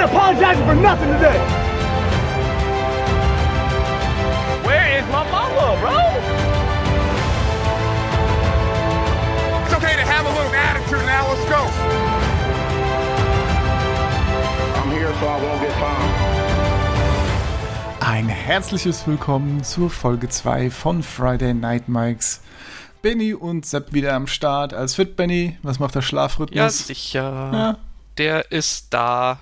ain't apologizing for nothing today. Where is my mama, bro? It's okay to have a little attitude now. Let's go. I'm here so I won't get found. Ein herzliches Willkommen zur Folge 2 von Friday Night Mikes. Benny und Sepp wieder am Start als Fit Benny. Was macht der Schlafrhythmus? Ja, sicher. Ja. Der ist da.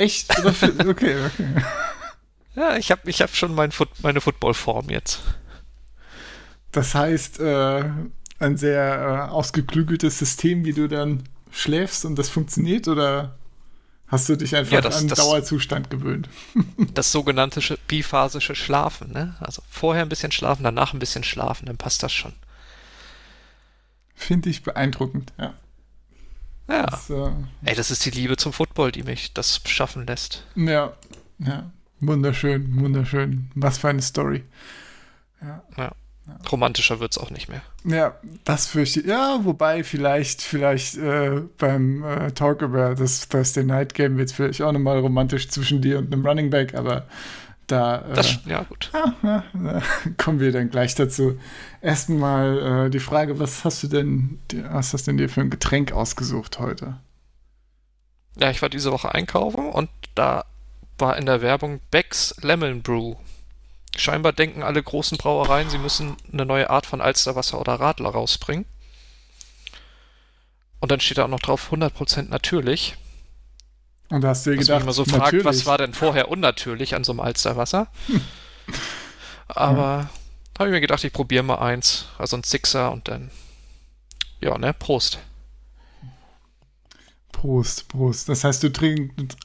Echt? Okay, okay. Ja, ich habe ich hab schon mein Foot, meine Footballform jetzt. Das heißt, äh, ein sehr äh, ausgeklügeltes System, wie du dann schläfst und das funktioniert? Oder hast du dich einfach Ja, das- an das- Dauerzustand gewöhnt? Das sogenannte sch- biphasische Schlafen, ne? Also vorher ein bisschen schlafen, danach ein bisschen schlafen, dann passt das schon. Finde ich beeindruckend, ja. Ja. Das, äh, Ey, das ist die Liebe zum Football, die mich das schaffen lässt. ja, ja. Wunderschön, wunderschön. Was für eine Story. Ja. Romantischer wird's auch nicht mehr. Ja, das fürchte ich. Ja, wobei vielleicht, vielleicht äh, beim äh, Talk über das Thursday Night Game wird es vielleicht auch nochmal romantisch zwischen dir und einem Running Back, aber da äh, Das, ja, gut. ja, da kommen wir dann gleich dazu. Erstmal äh, die Frage, was hast du denn, was hast du denn dir für ein Getränk ausgesucht heute? Ja, ich war diese Woche einkaufen und da war in der Werbung Beck's Lemon Brew. Scheinbar denken alle großen Brauereien, sie müssen eine neue Art von Alsterwasser oder Radler rausbringen. Und dann steht da auch noch drauf 100% natürlich. Und da hast du dir gedacht, man mal so fragt, natürlich. was war denn vorher unnatürlich an so einem Alsterwasser? Aber habe ich mir gedacht, ich probiere mal eins, also ein Sixer und dann, ja, ne, Prost. Prost, Prost. Das heißt, du trinkst,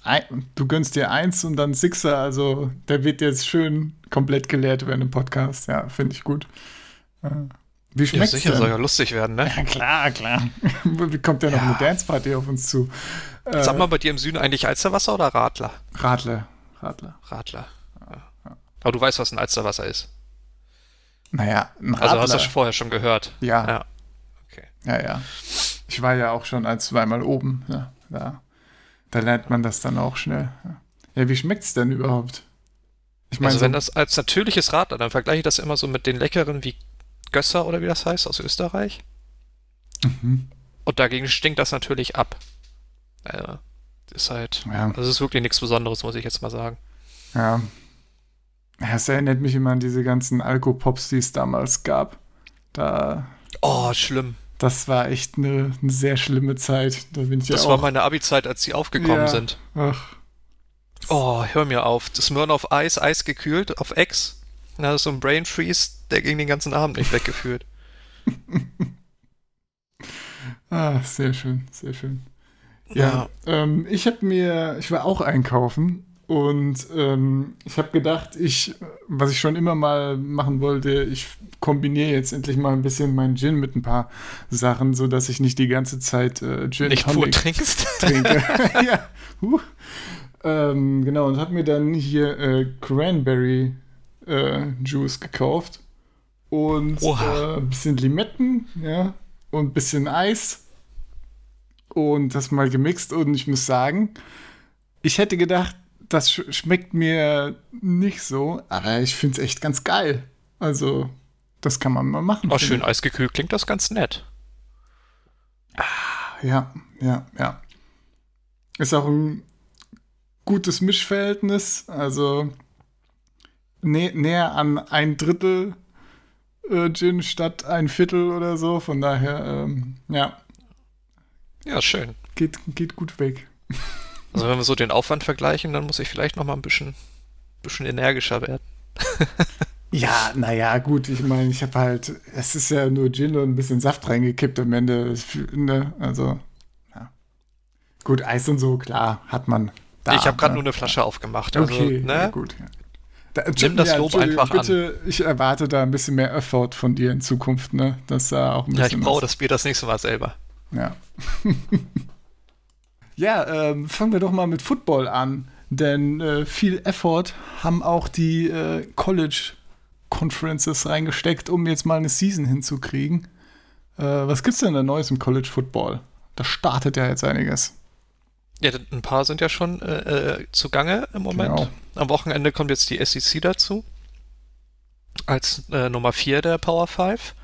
du gönnst dir eins und dann Sixer, also der wird jetzt schön komplett geleert während dem Podcast. Ja, finde ich gut. Äh, Wie Ja, schmeckt's sicher, denn? soll ja lustig werden, ne? Ja, klar, klar. Wie kommt ja noch eine Danceparty auf uns zu? Äh, Sag mal bei dir im Süden eigentlich Alsterwasser oder Radler? Radler, Radler. Radler. Ja. Aber du weißt, was ein Alsterwasser ist. Naja, ein Also Radler. hast du das vorher schon gehört. Ja. Ja. Okay. Ja, ja. Ich war ja auch schon ein, zweimal oben. Ja, da, da lernt man das dann auch schnell. Ja, wie schmeckt's denn überhaupt? Ich meine, Also so, wenn das als natürliches Radler, dann vergleiche ich das immer so mit den leckeren wie Gösser oder wie das heißt aus Österreich. Mhm. Und dagegen stinkt das natürlich ab. Also, ist halt, Ja. also ist wirklich nichts Besonderes, muss ich jetzt mal sagen. ja. Es erinnert mich immer an diese ganzen Alkopops, die es damals gab. Da, Oh, schlimm. das war echt eine, eine sehr schlimme Zeit. Da bin ich Das ja war auch. meine Abi-Zeit, als sie aufgekommen Ja. sind. Ach, Oh, hör mir auf. Das Möhren auf Eis, Eis gekühlt, auf Ex. Na, das ist so ein Brain Freeze, der ging den ganzen Abend nicht weggeführt. ah, sehr schön, sehr schön. Ja, ähm, ich habe mir, ich war auch einkaufen und ähm, ich habe gedacht, ich, was ich schon immer mal machen wollte, ich kombiniere jetzt endlich mal ein bisschen meinen Gin mit ein paar Sachen, so dass ich nicht die ganze Zeit äh, Gin Nicht pur Tonic trinkst. trinke. ja, huh. ähm, genau und habe mir dann hier äh, Cranberry äh, Juice gekauft und Oha. äh, ein bisschen Limetten, ja, und ein bisschen Eis und das mal gemixt und ich muss sagen, ich hätte gedacht, das sch schmeckt mir nicht so, aber ich finde es echt ganz geil. Also, das kann man mal machen. Oh, finde schön eisgekühlt klingt das ganz nett. Ja, ja, ja. Ist auch ein gutes Mischverhältnis, also nä näher an ein Drittel äh, Gin statt ein Viertel oder so. Von daher, ähm, ja, Ja, schön. geht, geht gut weg. Also wenn wir so den Aufwand vergleichen, dann muss ich vielleicht noch mal ein bisschen, bisschen energischer werden. Ja, naja, gut, ich meine, ich habe halt, es ist ja nur Gin und ein bisschen Saft reingekippt am Ende. Ne? Also, ja. Gut, Eis und so, klar, hat man. Da, ich habe gerade ne? nur eine Flasche aufgemacht. Also, Okay, ne? ja, gut. Ja. Da, Nimm das Lob Entschuldigung, einfach an. bitte, Ich erwarte da ein bisschen mehr Effort von dir in Zukunft, ne? Dass da auch ein Ja, bisschen. ich brauche das Bier das nächste Mal selber. Ja. ja, ähm, fangen wir doch mal mit Football an. Denn äh, viel Effort haben auch die äh, College Conferences reingesteckt, um jetzt mal eine Season hinzukriegen. Äh, was gibt's denn da Neues im College Football? Da startet ja jetzt einiges. Ja, ein paar sind ja schon äh, äh, zugange im Moment. Genau. Am Wochenende kommt jetzt die SEC dazu. Als äh, Nummer 4 der Power 5.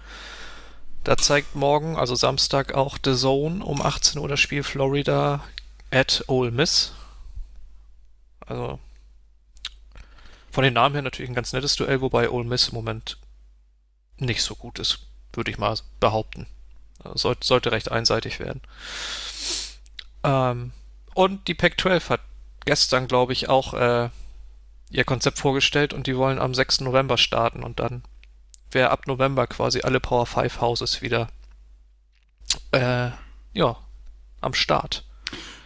Da zeigt morgen, also Samstag, auch The Zone um 18 Uhr das Spiel Florida at Ole Miss. Also von den Namen her natürlich ein ganz nettes Duell, wobei Ole Miss im Moment nicht so gut ist, würde ich mal behaupten. Also sollte, sollte recht einseitig werden. Ähm, und die Pac-12 hat gestern, glaube ich, auch äh, ihr Konzept vorgestellt und die wollen am 6. November starten und dann wäre ab November quasi alle Power 5 Houses wieder äh, ja, am Start.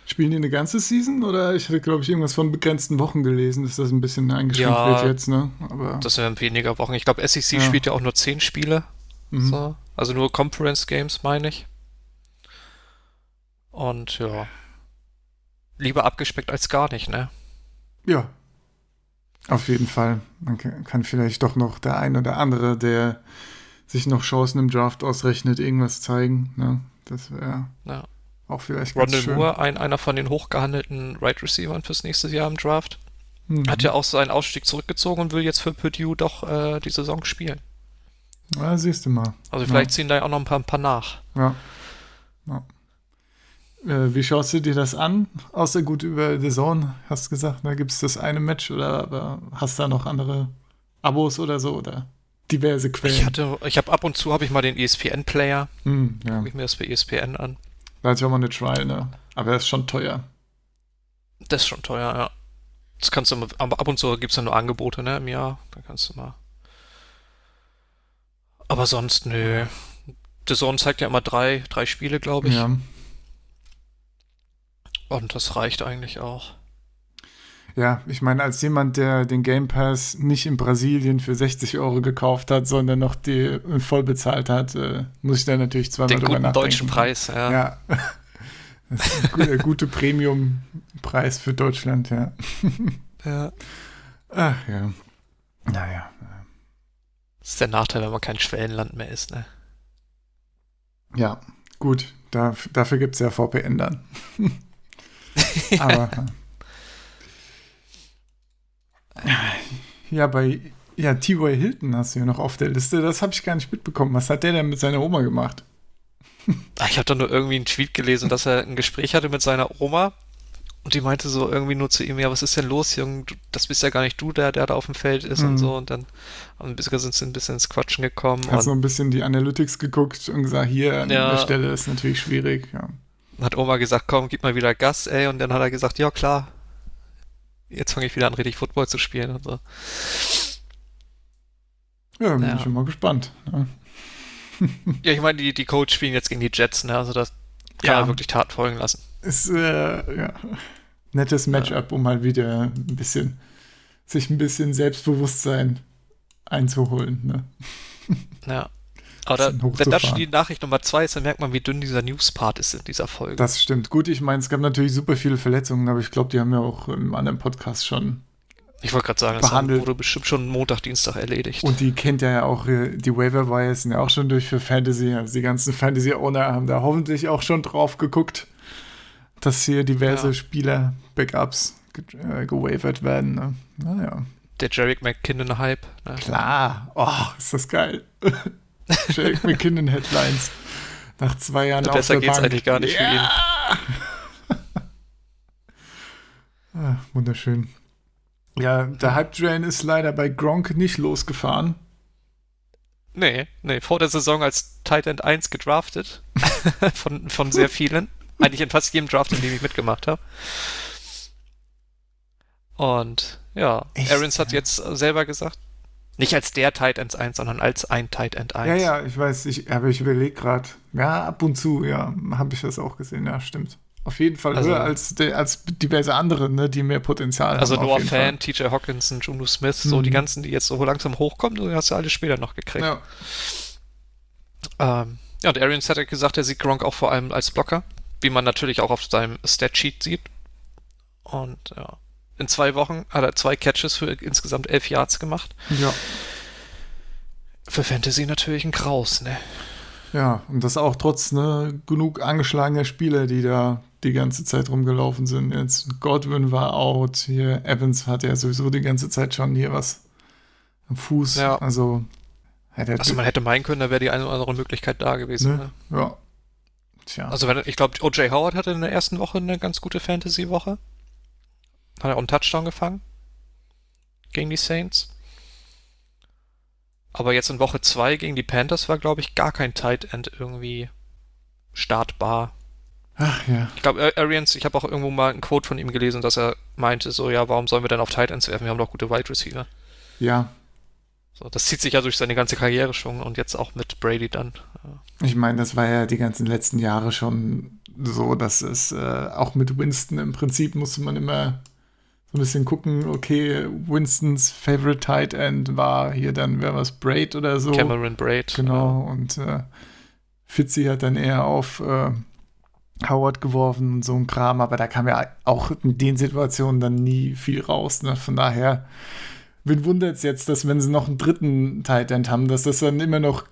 Spielen die eine ganze Season oder ich hatte, glaube ich, irgendwas von begrenzten Wochen gelesen, dass das ein bisschen eingeschränkt Ja, wird jetzt, ne? Aber Das wären weniger Wochen. Ich glaube, SEC Ja. spielt ja auch nur 10 Spiele. mhm. So. Also nur Conference Games, meine ich. Und ja. Lieber abgespeckt als gar nicht, ne? ja. Auf jeden Fall. Man kann, vielleicht doch noch der ein oder andere, der sich noch Chancen im Draft ausrechnet, irgendwas zeigen. Ne? Das wäre Ja. auch vielleicht ganz Rondell schön. Moore, ein, einer von den hochgehandelten Right Receivern fürs nächste Jahr im Draft, Mhm. hat ja auch seinen Ausstieg zurückgezogen und will jetzt für Purdue doch äh, die Saison spielen. Ja, siehst du mal. Also vielleicht ziehen da ja auch noch ein paar, ein paar nach. Ja. ja. Äh, wie schaust du dir das an? Außer gut über The Zone, hast du gesagt, da gibt es das eine Match oder aber hast du da noch andere Abos oder so oder diverse Quellen? Ich hatte, ich habe ab und zu habe ich mal den ESPN-Player, Hm, ja. gucke ich mir das bei ESPN an. Da hatte ich auch mal eine Trial, ne? Aber das ist schon teuer. Das ist schon teuer, ja. Das kannst du, aber ab und zu gibt es ja nur Angebote, ne, im Jahr. Da kannst du mal. Aber sonst, nö. The Zone zeigt ja immer drei, drei Spiele, glaube ich. Ja. Und das reicht eigentlich auch. ja, ich meine, als jemand, der den Game Pass nicht in Brasilien für 60 Euro gekauft hat, sondern noch die voll bezahlt hat, äh, muss ich da natürlich zweimal Den drüber guten nachdenken. deutschen Preis, ja. Ja. Das ist der gute Premium-Preis für Deutschland, ja. ja. Ach ja. Naja. Das ist der Nachteil, wenn man kein Schwellenland mehr ist, ne? Ja, gut. Da, dafür gibt es ja VPN dann. Aber. Ja, bei. Ja, T.Y. Hilton hast du ja noch auf der Liste. Das habe ich gar nicht mitbekommen. Was hat der denn mit seiner Oma gemacht? Ah, Ich habe da nur irgendwie einen Tweet gelesen, dass er ein Gespräch hatte mit seiner Oma und die meinte so irgendwie nur zu ihm, ja, was ist denn los, Junge? Das bist ja gar nicht du, der, der da auf dem Feld ist Mhm. und so. Und dann ein bisschen, sind sie ein bisschen ins Quatschen gekommen. Hast und ein bisschen die Analytics geguckt und gesagt, hier an Ja. der Stelle ist natürlich schwierig. Ja. Hat Oma gesagt, komm, gib mal wieder Gas, ey. Und dann hat er gesagt, ja klar, jetzt fange ich wieder an, richtig Football zu spielen und so. Ja, bin Ja. ich schon mal gespannt. Ja. Ja, ich meine, die, die Coach spielen jetzt gegen die Jets, ne? Also das kann Ja. er wirklich Tat folgen lassen. Ist, äh, ja, nettes Matchup, um mal wieder ein bisschen, sich ein bisschen Selbstbewusstsein einzuholen. Ne? Ja. Aber da, das schon die Nachricht Nummer zwei ist, dann merkt man, wie dünn dieser News-Part ist in dieser Folge. Das stimmt. Gut, ich meine, es gab natürlich super viele Verletzungen, aber ich glaube, die haben ja auch im anderen Podcast schon. Ich wollte gerade sagen, das behandelt. wurde bestimmt schon Montag, Dienstag erledigt. Und die kennt ja auch, äh, die Waiver Wires sind ja auch schon durch für Fantasy. Also die ganzen Fantasy-Owner haben da hoffentlich auch schon drauf geguckt, dass hier diverse Ja. Spieler, Backups, ge äh, gewavert werden. Ne? Naja. Der Jarek McKinnon-Hype. Ne? Klar. Oh, ist das geil. Jake McKinnon Headlines. Nach zwei Jahren auf Besser der geht's Bank. eigentlich gar nicht für ihn. Ah, wunderschön. Ja, der Hype Train ist leider bei Gronk nicht losgefahren. Nee, nee, vor der Saison als Tight End 1 gedraftet. von, von sehr vielen. Eigentlich in fast jedem Draft, in dem ich mitgemacht habe. Und ja, Echt, Arians hat jetzt selber gesagt, nicht als der Tight End 1, sondern als ein Tight End 1. Ja, ja, ich weiß, ich, aber ich überlege gerade. Ja, ab und zu, ja, habe ich das auch gesehen. Ja, stimmt. Auf jeden Fall Also- höher als, der, als diverse andere, ne, die mehr Potenzial Also haben. auf Noah Fan, TJ Hawkinson, Juno Smith, so Mhm. die ganzen, die jetzt so langsam hochkommen, die hast du alle später noch gekriegt. Fall. Ähm, ja, und Arians hat ja gesagt, er sieht Gronk auch vor allem als Blocker, wie man natürlich auch auf seinem Statsheet sieht. Und ja, in zwei Wochen hat er zwei Catches für insgesamt elf Yards gemacht. Ja. Für Fantasy natürlich ein Kraus, ne? ja, und das auch trotz ne, genug angeschlagener Spieler, die da die ganze Zeit rumgelaufen sind. Jetzt Godwin war out, hier Evans hat ja sowieso die ganze Zeit schon hier was am Fuß. Ja. Also, Also man hätte meinen können, da wäre die eine oder andere Möglichkeit da gewesen. ne? Ne? Ja. Tja. Also wenn, ich glaube, O.J. Howard hatte in der ersten Woche eine ganz gute Fantasy-Woche. Hat er auch einen Touchdown gefangen. Gegen die Saints. Aber jetzt in Woche 2 gegen die Panthers war, glaube ich, gar kein Tight End irgendwie startbar. Ach ja. Ich glaube, Arians, ich habe auch irgendwo mal ein Quote von ihm gelesen, dass er meinte, so, ja, warum sollen wir denn auf Tight Ends werfen? Wir haben doch gute Wide Receiver. Ja. So, das zieht sich ja durch seine ganze Karriere schon und jetzt auch mit Brady dann. Ich meine, das war ja die ganzen letzten Jahre schon so, dass es äh, auch mit Winston im Prinzip musste man immer so ein bisschen gucken, okay, Winstons Favorite Tight End war hier dann, wer was, Braid oder so. Cameron Braid. Genau, und äh, Fitzy hat dann eher auf äh, Howard geworfen und so ein Kram, aber da kam ja auch in den Situationen dann nie viel raus. Ne? Von daher, wen wundert es jetzt, dass wenn sie noch einen dritten Tight End haben, dass das dann immer noch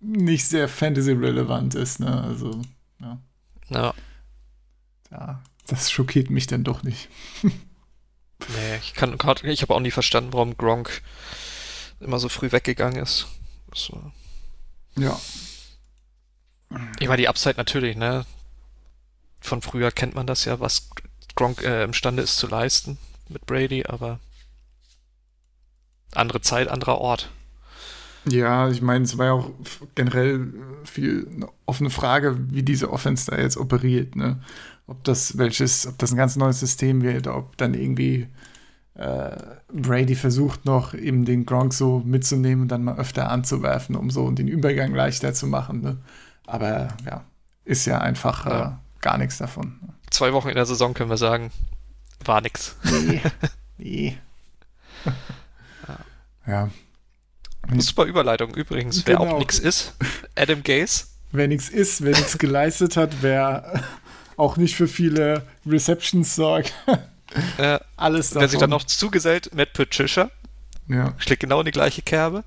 nicht sehr Fantasy-relevant ist. Ne? Also, ja. Ja. ja, das schockiert mich dann doch nicht. Nee, ich kann ich habe auch nie verstanden, warum Gronk immer so früh weggegangen ist. Ja. ich meine, die Upside natürlich, ne? Von früher kennt man das ja, was Gronk äh, imstande ist zu leisten mit Brady, aber andere Zeit, anderer Ort. Ja, ich meine, es war ja auch generell viel eine offene Frage, wie diese Offense da jetzt operiert, ne? Ob das welches, ob das ein ganz neues System wird, ob dann irgendwie äh, Brady versucht noch eben den Gronk so mitzunehmen und dann mal öfter anzuwerfen, um so den Übergang leichter zu machen. Ne? Aber ja, ist ja einfach. Äh, gar nichts davon. Zwei Wochen in der Saison können wir sagen, war nix. Nee. nee. ja. Super Überleitung übrigens, wer Genau. auch nix ist. Adam Gaze. wer nichts ist, wer nichts geleistet hat, wer auch nicht für viele Receptions sorgt. Äh, Alles davon. wer sich dann noch zugesellt, Matt Patricia. Ja. schlägt genau in die gleiche Kerbe.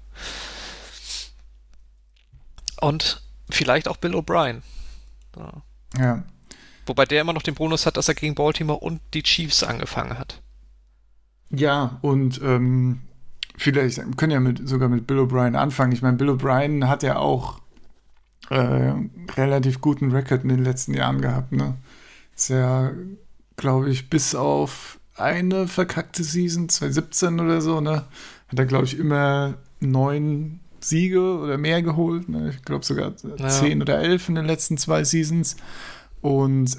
Und vielleicht auch Bill O'Brien. Ja. ja. Wobei der immer noch den Bonus hat, dass er gegen Baltimore und die Chiefs angefangen hat. Ja, und ähm, vielleicht wir können ja mit, sogar mit Bill O'Brien anfangen. Ich meine, Bill O'Brien hat ja auch äh, relativ guten Rekord in den letzten Jahren gehabt. Ne? Ist ja, glaube ich, bis auf eine verkackte Season, 2017 oder so, ne? hat er, glaube ich, immer neun Siege oder mehr geholt. Ne? Ich glaube sogar Ja. zehn oder elf in den letzten zwei Seasons. Und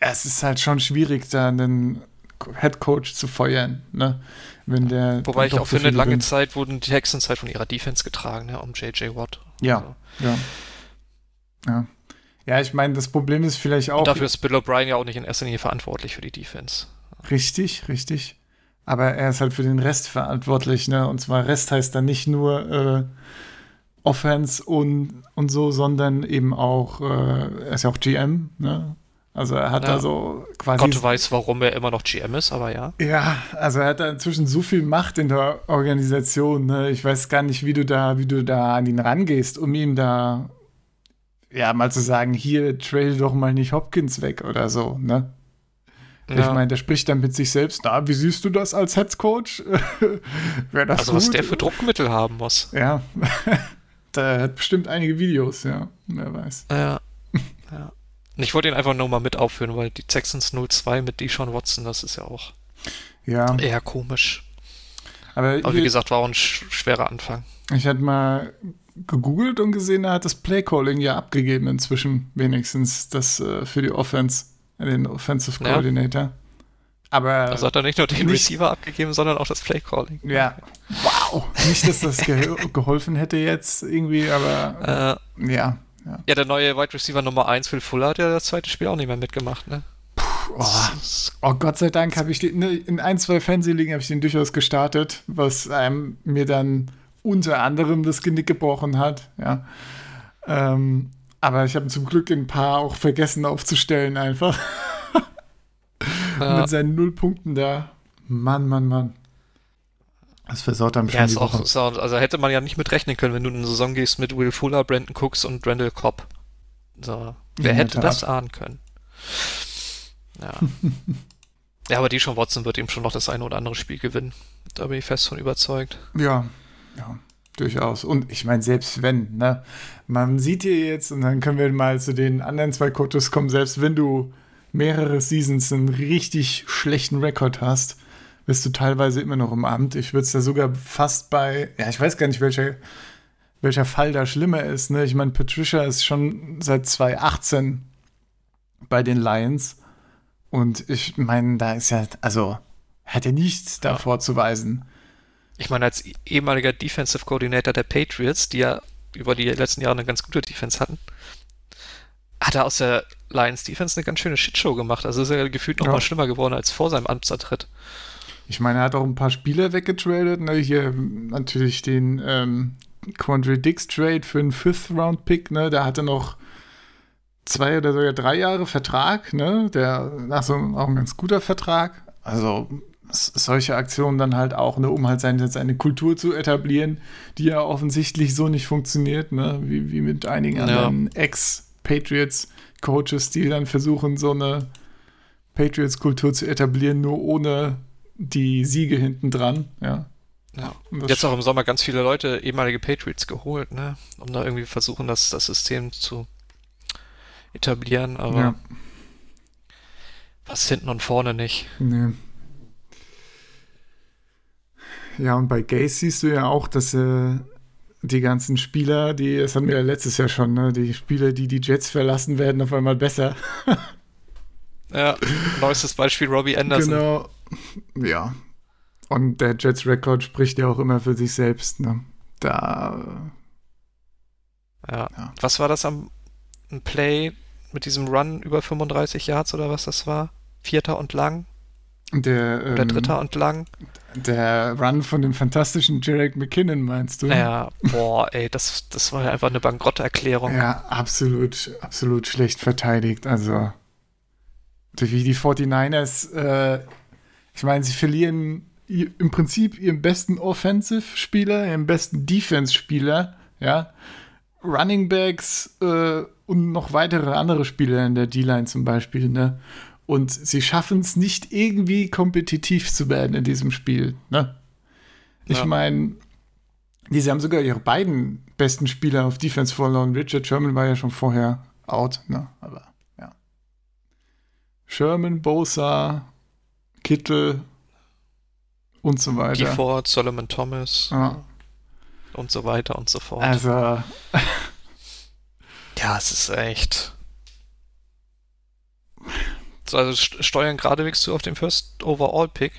es ist halt schon schwierig, da einen Head Coach zu feuern, ne? Wenn der Wobei ich auch so finde, lange. Zeit wurden die Texans halt von ihrer Defense getragen, ne, um JJ Watt. Ja. Also. Ja. Ja. Ja, ich meine, das Problem ist vielleicht auch Und dafür ist Bill O'Brien ja auch nicht in erster Linie verantwortlich für die Defense. richtig, richtig. Aber er ist halt für den Rest verantwortlich, ne? Und zwar Rest heißt dann nicht nur äh, Offense und, und so, sondern eben auch, äh, er ist ja auch GM, ne? Also er hat Ja. da so quasi Gott weiß, warum er immer noch GM ist, aber ja. Ja, also er hat da inzwischen so viel Macht in der Organisation. Ne? Ich weiß gar nicht, wie du da, wie du da an ihn rangehst, um ihm da ja mal zu sagen, hier trade doch mal nicht Hopkins weg oder so. Ne? Ich Ja. meine, der spricht dann mit sich selbst. Na, wie siehst du das als Head Coach? Wäre das also gut? was der für Druckmittel haben muss. Ja, der hat bestimmt einige Videos. Ja, wer weiß. Ja. ja. Ich wollte ihn einfach nur mal mit aufführen, weil die Texans 02 mit Deshaun Watson, das ist ja auch Ja, eher komisch. aber, Aber wie gesagt, war auch ein sch schwerer Anfang. Ich hatte mal gegoogelt und gesehen, er hat das Playcalling ja abgegeben inzwischen, wenigstens das äh, für die Offense, den Offensive Ja. Coordinator. Aber Also hat er nicht nur den nicht- Receiver abgegeben, sondern auch das Playcalling. ja, wow. Nicht, dass das ge geholfen hätte jetzt irgendwie, aber Äh, ja. ja. ja, der neue Wide Receiver Nummer 1, Phil Fuller, hat ja das zweite Spiel auch nicht mehr mitgemacht, ne? Oh, oh Gott sei Dank habe ich den, ne, in ein, zwei Fantasy-Ligen habe ich den durchaus gestartet, was einem mir dann unter anderem das Genick gebrochen hat, ja. Ähm, aber ich habe zum Glück ein paar auch vergessen aufzustellen einfach. Ja, Mit seinen null Punkten da. Mann, Mann, Mann. Das versaut einem schon ja die ist auch, Woche. ist auch, also hätte man ja nicht mit rechnen können, wenn du in eine Saison gehst mit Will Fuller, Brandon Cooks und Randall Cobb. So, wer der hätte das ahnen können? Ja. ja, aber die schon Watson wird ihm schon noch das eine oder andere Spiel gewinnen. Da bin ich fest von überzeugt. Ja, ja, durchaus. Und ich meine, selbst wenn, ne, man sieht hier jetzt, und dann können wir mal zu den anderen zwei Kotos kommen, selbst wenn du mehrere Seasons einen richtig schlechten Rekord hast, bist du teilweise immer noch im Amt. Ich würde es da sogar fast bei, ja, ich weiß gar nicht, welcher, welcher Fall da schlimmer ist. Ne? Ich meine, Patricia ist schon seit 2018 bei den Lions. Und ich meine, da ist ja, also, hat er nichts ja. davor zu weisen. Ich meine, als ehemaliger Defensive Coordinator der Patriots, die ja über die letzten Jahre eine ganz gute Defense hatten, hat er aus der Lions Defense eine ganz schöne Shitshow gemacht. Also ist er gefühlt noch ja. mal schlimmer geworden als vor seinem Amtsantritt. Ich meine, er hat auch ein paar Spieler weggetradet. Ne? Hier natürlich den ähm, Quandre Dix Trade für einen Fifth-Round-Pick. Ne? Da hatte noch zwei oder sogar drei Jahre Vertrag. Ne? Der nach so auch ein ganz guter Vertrag. Also solche Aktionen dann halt auch, ne, um halt seine, seine Kultur zu etablieren, die ja offensichtlich so nicht funktioniert, ne, wie, wie mit einigen anderen ja. Ex-Patriots-Coaches, die dann versuchen, so eine Patriots-Kultur zu etablieren, nur ohne die Siege hinten dran, ja. Ja. Jetzt auch im Sommer ganz viele Leute, ehemalige Patriots geholt, ne? Um da irgendwie versuchen, das, das System zu etablieren, aber ja. was hinten und vorne nicht. Nee. Ja, und bei Gaze siehst du ja auch, dass äh, die ganzen Spieler, die, das hatten wir ja letztes Jahr schon, ne? Die Spieler, die die Jets verlassen, werden auf einmal besser. ja, neuestes Beispiel Robbie Anderson. Genau. Ja. Und der Jets-Rekord spricht ja auch immer für sich selbst. Ne? Da. Ja. ja. Was war das am Play mit diesem Run über 35 Yards oder was das war? Vierter und lang? Der, ähm, dritter und lang? Der Run von dem fantastischen Jarek McKinnon, meinst du? Ja, boah, ey, das, das war ja einfach eine Bankrotterklärung. Ja, absolut, absolut schlecht verteidigt. Also, wie die 49ers äh, ich meine, sie verlieren im Prinzip ihren besten Offensive-Spieler, ihren besten Defense-Spieler, ja. Running Backs äh, und noch weitere andere Spieler in der D-Line zum Beispiel, ne? Und sie schaffen es nicht irgendwie kompetitiv zu werden in diesem Spiel, ne? Ich ja. meine, sie haben sogar ihre beiden besten Spieler auf Defense verloren. Richard Sherman war ja schon vorher out, ne? Aber ja. Sherman, Bosa, Kittel und so weiter. Gifford, Solomon Thomas ja. und so weiter und so fort. Also. ja, es ist echt. So, also steuern geradewegs zu auf den First Overall Pick.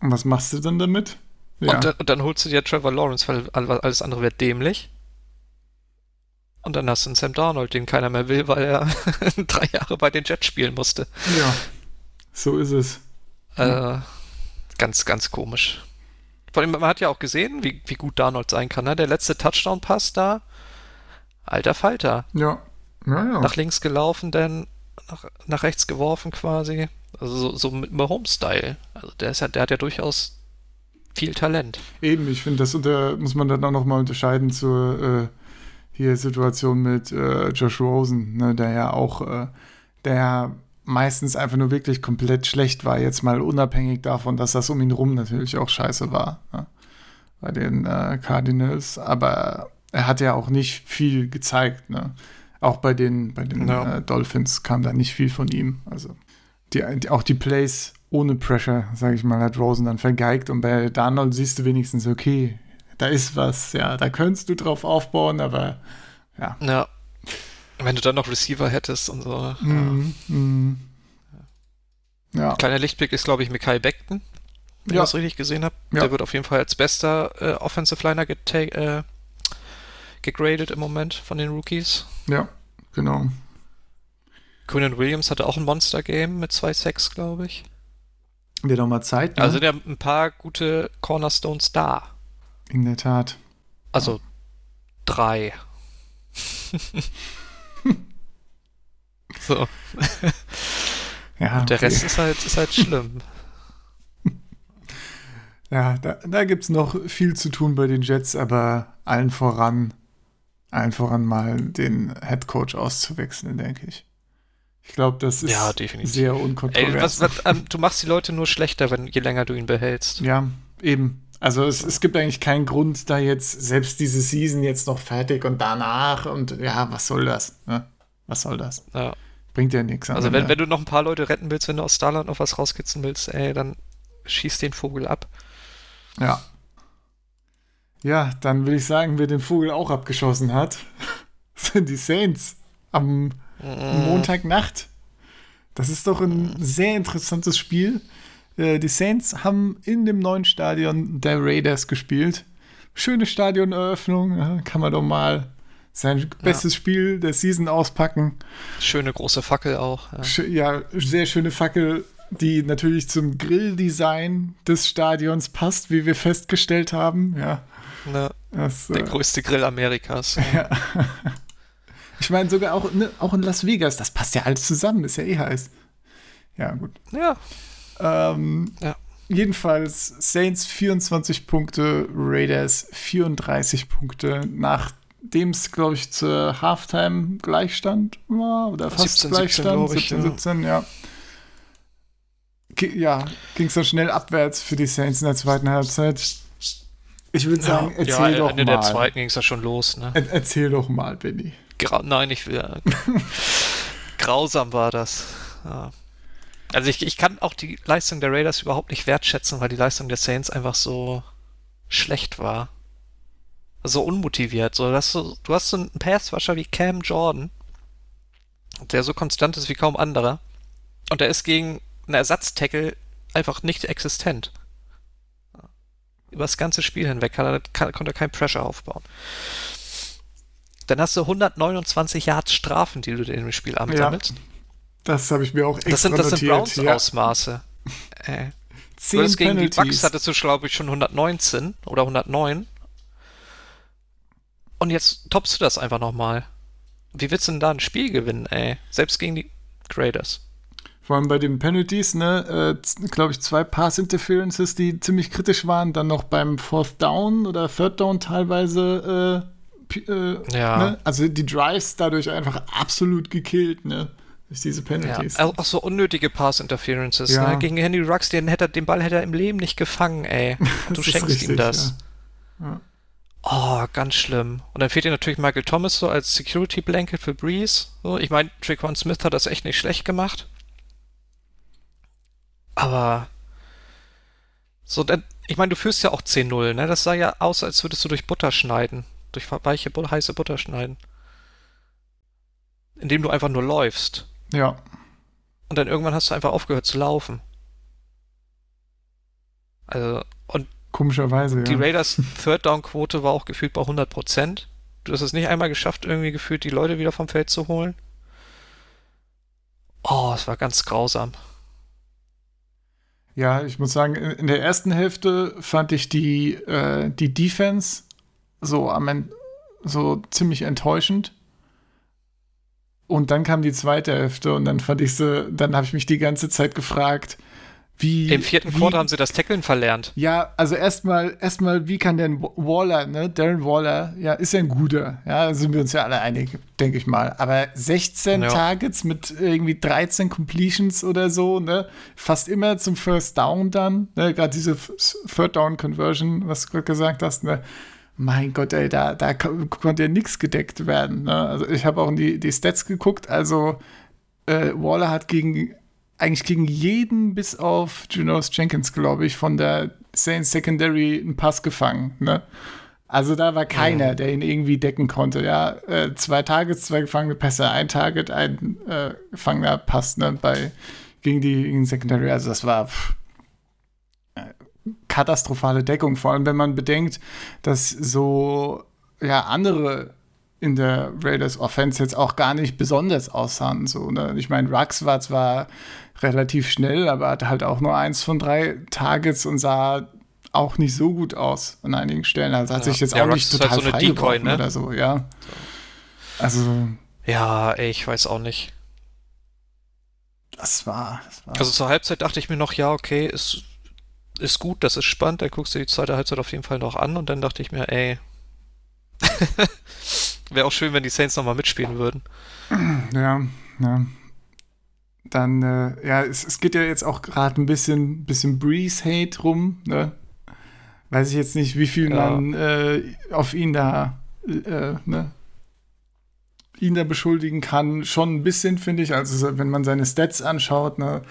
Und was machst du denn damit? Ja. Und, dann, und, dann holst du dir Trevor Lawrence, weil alles andere wird dämlich. Und dann hast du einen Sam Darnold, den keiner mehr will, weil er drei Jahre bei den Jets spielen musste. Ja, so ist es. Äh, ganz, ganz komisch. Vor allem, man hat ja auch gesehen, wie, wie gut Darnold sein kann. Ne? Der letzte Touchdown-Pass da, alter Falter. Ja. ja, ja. Nach links gelaufen, dann nach, nach rechts geworfen quasi. Also so, so mit Mahomes-Style. Also der, ist ja, der hat ja durchaus viel Talent. Eben, ich finde, das unter, muss man dann auch nochmal unterscheiden zur äh, hier Situation mit äh, Josh Rosen, ne, der ja auch, äh, der meistens einfach nur wirklich komplett schlecht war, jetzt mal unabhängig davon, dass das um ihn rum natürlich auch scheiße war ja, bei den äh, Cardinals, aber er hat ja auch nicht viel gezeigt, ne? Auch bei den, bei den ja. äh, Dolphins kam da nicht viel von ihm. Also die, die, auch die Plays ohne Pressure, sage ich mal, hat Rosen dann vergeigt und bei Darnold siehst du wenigstens, okay, da ist was, ja, da könntest du drauf aufbauen, aber ja. Ja, wenn du dann noch Receiver hättest und so. Mm, ja. Mm. ja. Kleiner Lichtblick ist, glaube ich, Mikai Beckton, wenn ja. ich das richtig gesehen habe. Ja. Der wird auf jeden Fall als bester äh, Offensive Liner äh, gegradet im Moment von den Rookies. Ja, genau. Conan Williams hatte auch ein Monster-Game mit zwei Sacks, glaube ich. Wird auch mal Zeit. Ne? Also sind ja ein paar gute Cornerstones da. In der Tat. Also drei. so. Ja, Und der okay. Rest ist halt, ist halt schlimm. Ja, da, da gibt es noch viel zu tun bei den Jets, aber allen voran, allen voran mal den Head Coach auszuwechseln, denke ich. Ich glaube, das ist Ja, definitiv. sehr Ey, unkontrovers. was, was, ähm, du machst die Leute nur schlechter, wenn, je länger du ihn behältst. Ja, eben. Also es, es gibt eigentlich keinen Grund, da jetzt selbst diese Season jetzt noch fertig und danach und ja, was soll das? Ne? Was soll das? Ja. Bringt ja nichts. Also wenn, wenn du noch ein paar Leute retten willst, wenn du aus Starland noch was rauskitzeln willst, ey, dann schieß den Vogel ab. Ja. Ja, dann würde ich sagen, wer den Vogel auch abgeschossen hat, sind die Saints am Montagnacht. Das ist doch ein sehr interessantes Spiel. Äh, Die Saints haben in dem neuen Stadion der Raiders gespielt. Schöne Stadioneröffnung, ja, kann man doch mal sein bestes Spiel der Season auspacken. Schöne große Fackel auch. Ja. Ja, sehr schöne Fackel, die natürlich zum Grilldesign des Stadions passt, wie wir festgestellt haben. Ja, Ne, das, der größte Grill Amerikas. ich meine sogar auch, ne, auch in Las Vegas, das passt ja alles zusammen, ist ja eh heiß. Ja, gut. Ja. Ähm, Ja. Jedenfalls Saints 24 Punkte, Raiders 34 Punkte, nachdem es, glaube ich, zur Halftime Gleichstand war oder fast 17, 17, Gleichstand, glaub ich, 17, ja. 17, ja. Ge- Ja, ging es dann schnell abwärts für die Saints in der zweiten Halbzeit. Ich würde sagen, ja, erzähl ja, doch Ende mal. der zweiten ging es ja schon los. Ne? Er erzähl doch mal, Benny. Gra Nein, ich will. Grausam war das. Ja. Also ich, ich kann auch die Leistung der Raiders überhaupt nicht wertschätzen, weil die Leistung der Saints einfach so schlecht war. So unmotiviert. So, dass du, du hast so einen Passwasher wie Cam Jordan, der so konstant ist wie kaum anderer. Und der ist gegen einen Ersatztackle einfach nicht existent. Über das ganze Spiel hinweg kann er, kann, konnte er kein Pressure aufbauen. Dann hast du 129 Yards Strafen, die du dir im Spiel ansammelst. Das habe ich mir auch extra das sind, das sind notiert. ja. Browns-Ausmaße. Äh. Zehn gegen die Bucks hattest du, glaube ich, schon 119 oder 109. Und jetzt toppst du das einfach nochmal. Wie willst du denn da ein Spiel gewinnen, ey? Selbst gegen die Raiders. Vor allem bei den Penalties, ne, äh, glaube ich, zwei Pass-Interferences, die ziemlich kritisch waren. Dann noch beim Fourth Down oder Third Down teilweise. Äh, äh, Ja. ne? Also die Drives dadurch einfach absolut gekillt, ne? Durch diese Ja, Penalties. auch auch so unnötige Pass-Interferences. Ja. Ne? Gegen Henry Rux, den, hätte, den Ball hätte er im Leben nicht gefangen, ey. Du schenkst ihm richtig, das. ja. Oh, ganz schlimm. Und dann fehlt dir natürlich Michael Thomas so als Security Blanket für Breeze. So, ich meine, Traquan Smith hat das echt nicht schlecht gemacht. Aber so, dann, ich meine, du führst ja auch 10-0, ne? Das sah ja aus, als würdest du durch Butter schneiden. Durch weiche, heiße Butter schneiden. Indem du einfach nur läufst. Ja. Und dann irgendwann hast du einfach aufgehört zu laufen. Also, und Komischerweise, die ja. Raiders Third Down Quote war auch gefühlt bei 100%. Du hast es nicht einmal geschafft, irgendwie gefühlt die Leute wieder vom Feld zu holen. Oh, es war ganz grausam. Ja, ich muss sagen, in der ersten Hälfte fand ich die, äh, die Defense so am so ziemlich enttäuschend. Und dann kam die zweite Hälfte und dann fand ich sie, dann habe ich mich die ganze Zeit gefragt, wie. Im vierten wie, Quarter haben sie das Tackeln verlernt. Ja, also erstmal, erstmal, wie kann denn Waller, ne, Darren Waller, ja, ist ja ein guter, ja, da sind wir uns ja alle einig, denke ich mal. Aber 16 Ja. Targets mit irgendwie 13 Completions oder so, ne, fast immer zum First Down dann, ne, gerade diese Third Down Conversion, was du gerade gesagt hast, ne, mein Gott, ey, da, da ko- konnte ja nichts gedeckt werden, ne, also ich habe auch in die, die Stats geguckt, also äh, Waller hat gegen eigentlich gegen jeden bis auf Janoris Jenkins, glaube ich, von der Saints Secondary einen Pass gefangen. Ne? Also da war keiner, der ihn irgendwie decken konnte. Ja, äh, zwei Targets, zwei gefangene Pässe, ein Target, ein äh, gefangener Pass ne? bei gegen die gegen Secondary. Also das war pff, äh, katastrophale Deckung, vor allem wenn man bedenkt, dass so ja andere in der Raiders Offense jetzt auch gar nicht besonders aussahen. So, ne? Ich meine, Rux war zwar relativ schnell, aber hatte halt auch nur eins von drei Targets und sah auch nicht so gut aus an einigen Stellen. Also hat Ja. sich jetzt Ja, auch Rux nicht halt total so eine freigeworfen Decoy, ne? oder so, ja. Also, Ja, ey, ich weiß auch nicht. das war, das war Also zur Halbzeit dachte ich mir noch, ja, okay, ist, ist gut, das ist spannend, dann guckst du die zweite Halbzeit auf jeden Fall noch an und dann dachte ich mir, ey, wäre auch schön, wenn die Saints nochmal mitspielen würden. ja, ja. dann, äh, ja, es, es geht ja jetzt auch gerade ein bisschen, bisschen Breeze-Hate rum, ne? Weiß ich jetzt nicht, wie viel Ja. man äh, auf ihn da, äh, ne? ihn da beschuldigen kann. Schon ein bisschen, finde ich. Also, so, wenn man seine Stats anschaut, ne?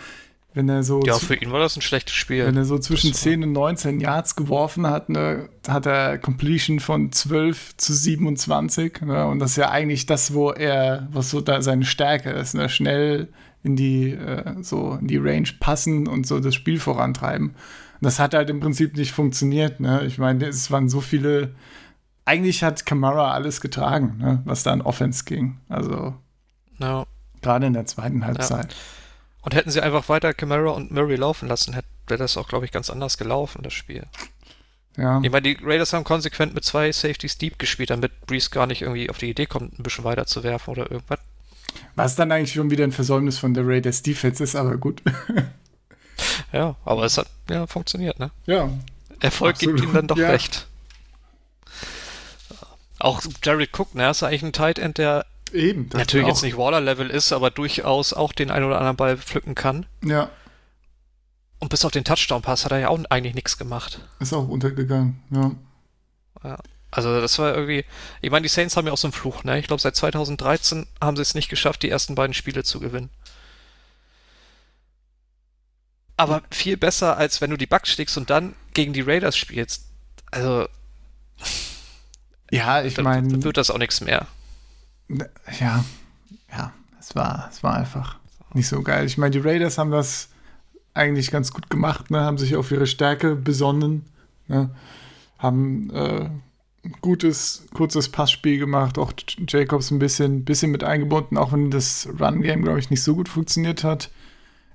Wenn er so Ja, für ihn war das ein schlechtes Spiel. wenn er so zwischen Das war- 10 und 19 Yards geworfen hat, ne, hat er Completion von 12 zu 27. Ne, und das ist ja eigentlich das, wo er, was so da seine Stärke ist, ne, schnell in die, äh, so in die Range passen und so das Spiel vorantreiben. Und das hat halt im Prinzip nicht funktioniert. Ne? Ich meine, es waren so viele. Eigentlich hat Kamara alles getragen, ne, was da an Offense ging. Also Ja. gerade in der zweiten Halbzeit. Und hätten sie einfach weiter Camara und Murray laufen lassen, hätte wäre das auch, glaube ich, ganz anders gelaufen, das Spiel. Ja. Ich meine, die Raiders haben konsequent mit zwei Safeties deep gespielt, damit Breeze gar nicht irgendwie auf die Idee kommt, ein bisschen weiter zu werfen oder irgendwas. Was dann eigentlich schon wieder ein Versäumnis von der Raiders Defense ist, aber gut. Ja, aber es hat ja funktioniert, ne? ja. Erfolg gibt Absolut, ihm dann doch ja. recht. Auch Jared Cook, ne, ist eigentlich ein Tight End, der Eben. natürlich jetzt nicht Waller-Level ist, aber durchaus auch den einen oder anderen Ball pflücken kann. Ja, Und bis auf den Touchdown-Pass hat er ja auch eigentlich nichts gemacht. ist auch untergegangen. Ja. Also das war irgendwie, ich meine, die Saints haben ja auch so einen Fluch, ne? Ich glaube, seit 2013 haben sie es nicht geschafft, die ersten beiden Spiele zu gewinnen. Aber viel besser, als wenn du die Bucks schlägst und dann gegen die Raiders spielst. Also, Ja, ich meine, dann wird das auch nichts mehr. Ja, ja, es war, es war einfach nicht so geil. Ich meine, die Raiders haben das eigentlich ganz gut gemacht, ne? haben sich auf ihre Stärke besonnen, ne? haben äh, gutes, kurzes Passspiel gemacht, auch Jacobs ein bisschen, bisschen mit eingebunden, auch wenn das Run-Game, glaube ich, nicht so gut funktioniert hat.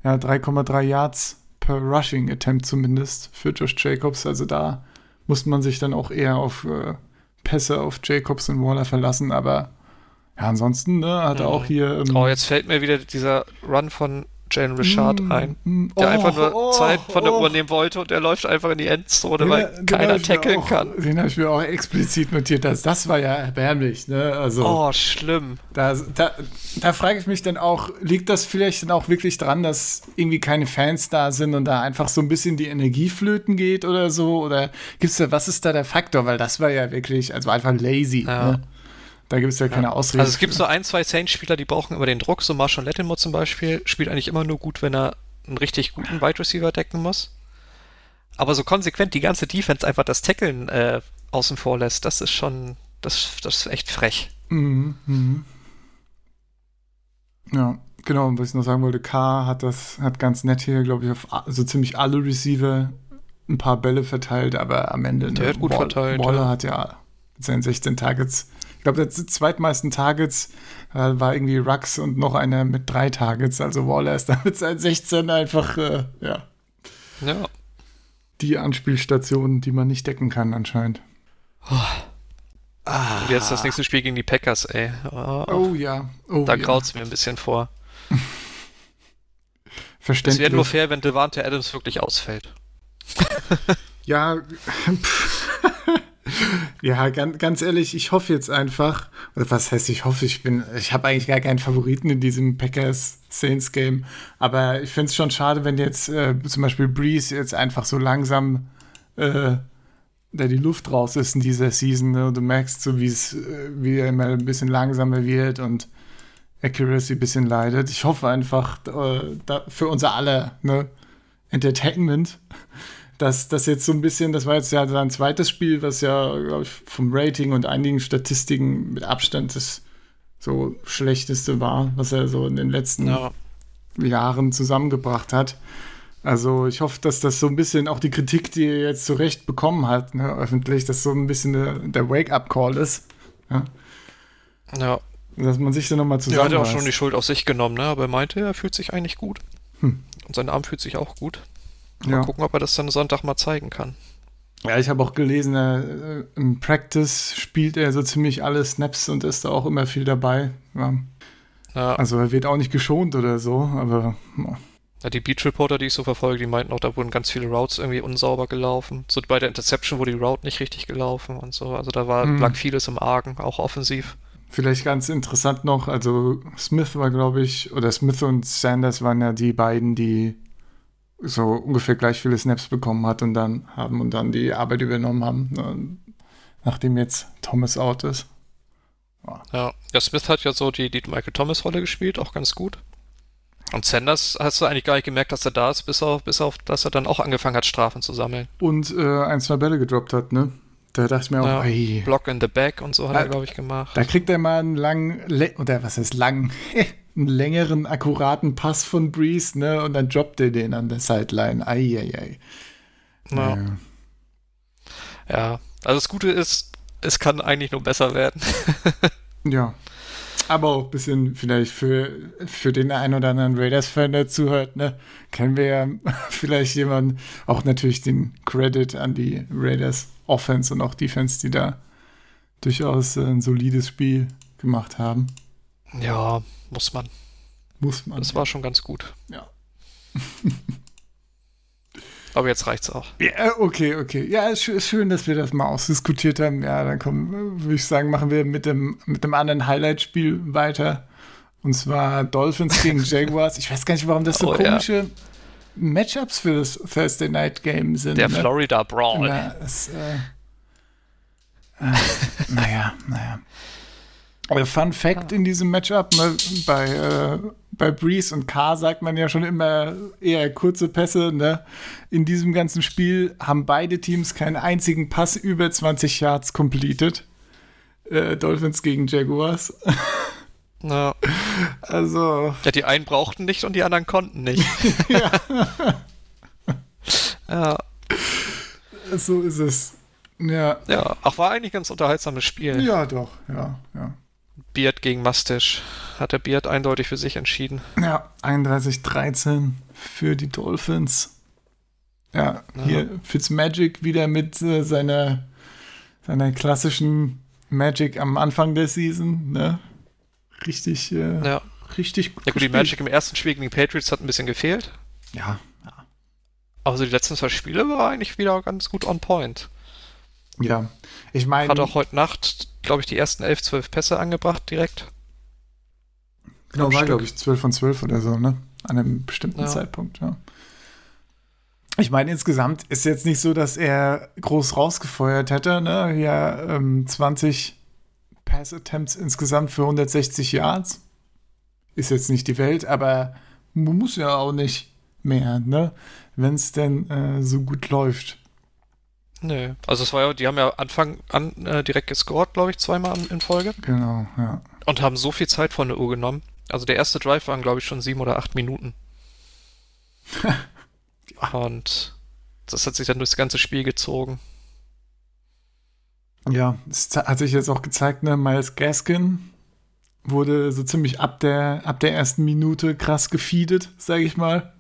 Ja, 3,3 Yards per Rushing Attempt zumindest für Josh Jacobs. Also da musste man sich dann auch eher auf äh, Pässe auf Jacobs und Waller verlassen. Aber ja, ansonsten ne, hat er Mhm. auch hier. ähm, Oh, jetzt fällt mir wieder dieser Run von Jalen Richard Mm, ein, mm, der oh, einfach nur oh, Zeit von der oh. Uhr nehmen wollte und der läuft einfach in die Endzone, Den- weil den keiner tackeln auch, kann. Den habe ich mir auch explizit notiert. Das, das war ja erbärmlich. Ne? Also, Oh, schlimm. Da, da, da frage ich mich dann auch, liegt das vielleicht dann auch wirklich dran, dass irgendwie keine Fans da sind und da einfach so ein bisschen die Energie flöten geht oder so? Oder gibt's da, was ist da der Faktor? Weil das war ja wirklich, also einfach lazy. Ja. Ne? Da gibt es ja keine Ausrede. Also es gibt so ein, zwei Saints-Spieler, die brauchen immer den Druck. So Marshall Lattimore zum Beispiel spielt eigentlich immer nur gut, wenn er einen richtig guten Wide Receiver decken muss. Aber so konsequent die ganze Defense einfach das Tackeln äh, außen vor lässt, das ist schon, das, das ist echt frech. Mhm, mhm. Ja, genau. Und was ich noch sagen wollte, K hat das, hat ganz nett hier, glaube ich, auf so ziemlich alle Receiver ein paar Bälle verteilt, aber am Ende. Der hat gut verteilt, Waller ja. hat ja mit seinen 16 Targets. Ich glaube, der zweitmeisten Targets äh, war irgendwie Rux und noch einer mit drei Targets. Also Waller ist da mit seinen 16 einfach, äh, ja, Ja. die Anspielstation, die man nicht decken kann anscheinend. Und jetzt das nächste Spiel gegen die Packers, ey. Oh, Oh ja, oh da ja. graut's mir ein bisschen vor. Es Verständlich. wäre nur fair, wenn Devante Adams wirklich ausfällt. Ja, ja, ganz, ganz ehrlich, ich hoffe jetzt einfach, oder was heißt ich hoffe, ich bin, ich habe eigentlich gar keinen Favoriten in diesem Packers Saints Game, aber ich finde es schon schade, wenn jetzt äh, zum Beispiel Breeze jetzt einfach so langsam äh, da die Luft raus ist in dieser Season ne? und du merkst so, wie es, äh, wie er immer ein bisschen langsamer wird und Accuracy ein bisschen leidet. Ich hoffe einfach äh, da, für unser aller ne, Entertainment, dass das jetzt so ein bisschen, das war jetzt ja sein zweites Spiel, was ja, glaube ich, vom Rating und einigen Statistiken mit Abstand das so schlechteste war, was er so in den letzten Ja. Jahren zusammengebracht hat. Also ich hoffe, dass das so ein bisschen auch die Kritik, die er jetzt zu Recht bekommen hat, ne, öffentlich, dass so ein bisschen der, der Wake-up-Call ist. Ja? Ja. Dass man sich dann nochmal Er zusammen hat ja auch schon die Schuld auf sich genommen, ne? aber er meinte, er fühlt sich eigentlich gut. Hm. Und sein Arm fühlt sich auch gut. Mal ja. gucken, ob er das dann Sonntag mal zeigen kann. ja, ich habe auch gelesen, er, äh, im Practice spielt er so ziemlich alle Snaps und ist da auch immer viel dabei. Ja. Ja, Also er wird auch nicht geschont oder so, aber ja. Die Beat Reporter, die ich so verfolge, die meinten auch, da wurden ganz viele Routes irgendwie unsauber gelaufen. So bei der Interception wurde die Route nicht richtig gelaufen und so. Also da war, Mhm. lag vieles im Argen, auch offensiv. vielleicht ganz interessant noch, also Smith war, glaube ich, oder Smith und Sanders waren ja die beiden, die so ungefähr gleich viele Snaps bekommen hat und dann haben und dann die Arbeit übernommen haben, ne, nachdem jetzt Thomas out ist. Ja. ja, Smith hat ja so die, die Michael Thomas-Rolle gespielt, auch ganz gut. Und Sanders hast du eigentlich gar nicht gemerkt, dass er da ist, bis auf, bis auf dass er dann auch angefangen hat, Strafen zu sammeln. Und äh, ein, zwei Bälle gedroppt hat, ne? Da dachte ich mir auch, Ja, Block in the back und so hat Ah, er, glaube ich, gemacht. da kriegt er mal einen langen, le- oder was heißt lang, einen längeren, akkuraten Pass von Breeze, ne? Und dann droppt er den an der Sideline. Eieiei. Ja. Ja. ja, also das Gute ist, es kann eigentlich nur besser werden. Ja. Aber auch ein bisschen vielleicht für, für den einen oder anderen Raiders-Fan, der zuhört, ne, können wir ja vielleicht jemanden, auch natürlich den Credit an die Raiders Offense und auch Defense, die da durchaus äh, ein solides Spiel gemacht haben. ja, muss man. Muss man. Das war schon ganz gut. ja. Aber jetzt reicht's auch. Ja, okay, okay. Ja, ist, schö- ist schön, dass wir das mal ausdiskutiert haben. Ja, dann kommen, würde ich sagen, machen wir mit dem, mit dem anderen Highlight-Spiel weiter. Und zwar Dolphins gegen Jaguars. Ich weiß gar nicht, warum das so Oh, ja. komische Matchups für das Thursday Night Game sind. Der ne? Florida Brawl. Na, es, äh, äh, naja, naja. Aber Fun Fact in diesem Matchup, ne, bei, äh, bei Breeze und K sagt man ja schon immer eher kurze Pässe. Ne? In diesem ganzen Spiel haben beide Teams keinen einzigen Pass über 20 Yards completed. Äh, Dolphins gegen Jaguars. Ja. Also, ja, die einen brauchten nicht und die anderen konnten nicht. ja, so ist es. Ja. ja. Ach, war eigentlich ein ganz unterhaltsames Spiel. Ja, doch, ja, ja. Beard gegen Mustache. Hat der Beard eindeutig für sich entschieden. Ja, 31-13 für die Dolphins. Ja, hier Fitzmagic wieder mit äh, seiner, seiner klassischen Magic am Anfang der Season. Ne? Richtig, äh, Ja. richtig Ja gut, die. Magic im ersten Spiel gegen die Patriots hat ein bisschen gefehlt. Ja, ja. Aber so die letzten zwei Spiele war eigentlich wieder ganz gut on point. Ja. Ich meine, Hat auch heute Nacht, glaube ich, die ersten 11, 12 Pässe angebracht direkt. genau, war glaube ich 12 von 12 oder so, ne? An einem bestimmten Ja. Zeitpunkt, ja. Ich meine, insgesamt ist jetzt nicht so, dass er groß rausgefeuert hätte, ne? Ja, ähm, 20 Pass-Attempts insgesamt für 160 Yards. Ist jetzt nicht die Welt, aber man muss ja auch nicht mehr, ne? Wenn es denn äh, so gut läuft. Nö. Also es war ja, die haben ja Anfang an äh, direkt gescored, glaube ich, zweimal in- Folge. Genau, ja. Und haben so viel Zeit von der Uhr genommen. Also der erste Drive waren, glaube ich, schon sieben oder acht Minuten. Und das hat sich dann durchs ganze Spiel gezogen. Ja, es hat sich jetzt auch gezeigt, ne, Miles Gaskin wurde so ziemlich ab der, ab der ersten Minute krass gefeedet, sage ich mal.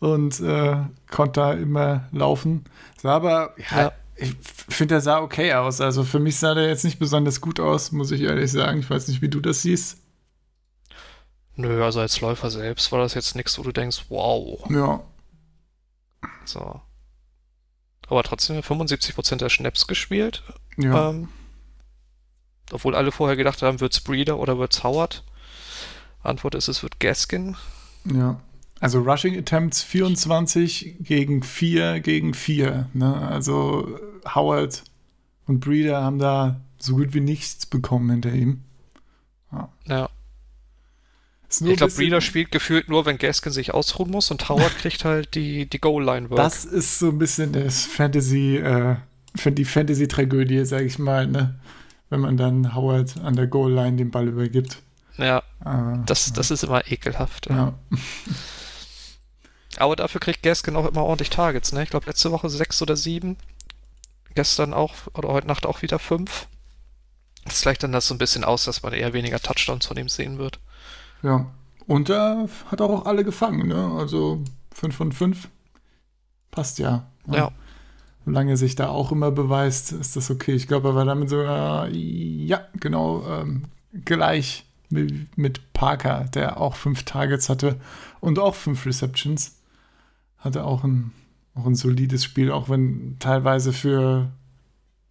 Und äh, konnte da immer laufen. Sah aber, ja, Ja. ich finde, er sah okay aus. Also für mich sah der jetzt nicht besonders gut aus, muss ich ehrlich sagen. Ich weiß nicht, wie du das siehst. Nö, also als Läufer selbst war das jetzt nichts, wo du denkst, wow. Ja, So. Aber trotzdem 75% der Schnaps gespielt. ja. Ähm, obwohl alle vorher gedacht haben, wird's Breeder oder wird's Howard. Antwort ist, es wird Gaskin. Ja. Also Rushing Attempts 24 gegen 4 gegen 4. Ne? Also Howard und Breeder haben da so gut wie nichts bekommen hinter ihm. Ja. Nur Ich glaube, Breeder spielt gefühlt nur, wenn Gaskin sich ausruhen muss und Howard kriegt halt die, die Goal-Line-Work. Das ist so ein bisschen das Fantasy, äh, für die Fantasy-Tragödie, sag ich mal, ne? Wenn man dann Howard an der Goal-Line den Ball übergibt. Ja, Äh, das, das ist immer ekelhaft. Ja. ja. Aber dafür kriegt Gaskin auch immer ordentlich Targets, ne? Ich glaube, letzte Woche sechs oder sieben. Gestern auch, oder heute Nacht auch wieder fünf. Das gleicht dann das so ein bisschen aus, dass man eher weniger Touchdowns von ihm sehen wird. ja. Und er hat auch alle gefangen, ne? Also 5 von 5. Passt ja. Ja. Solange er sich da auch immer beweist, ist das okay. Ich glaube, er war damit sogar, ja, genau, ähm, gleich mit, mit Parker, der auch fünf Targets hatte und auch fünf Receptions. Hatte auch ein, auch ein solides Spiel, auch wenn teilweise für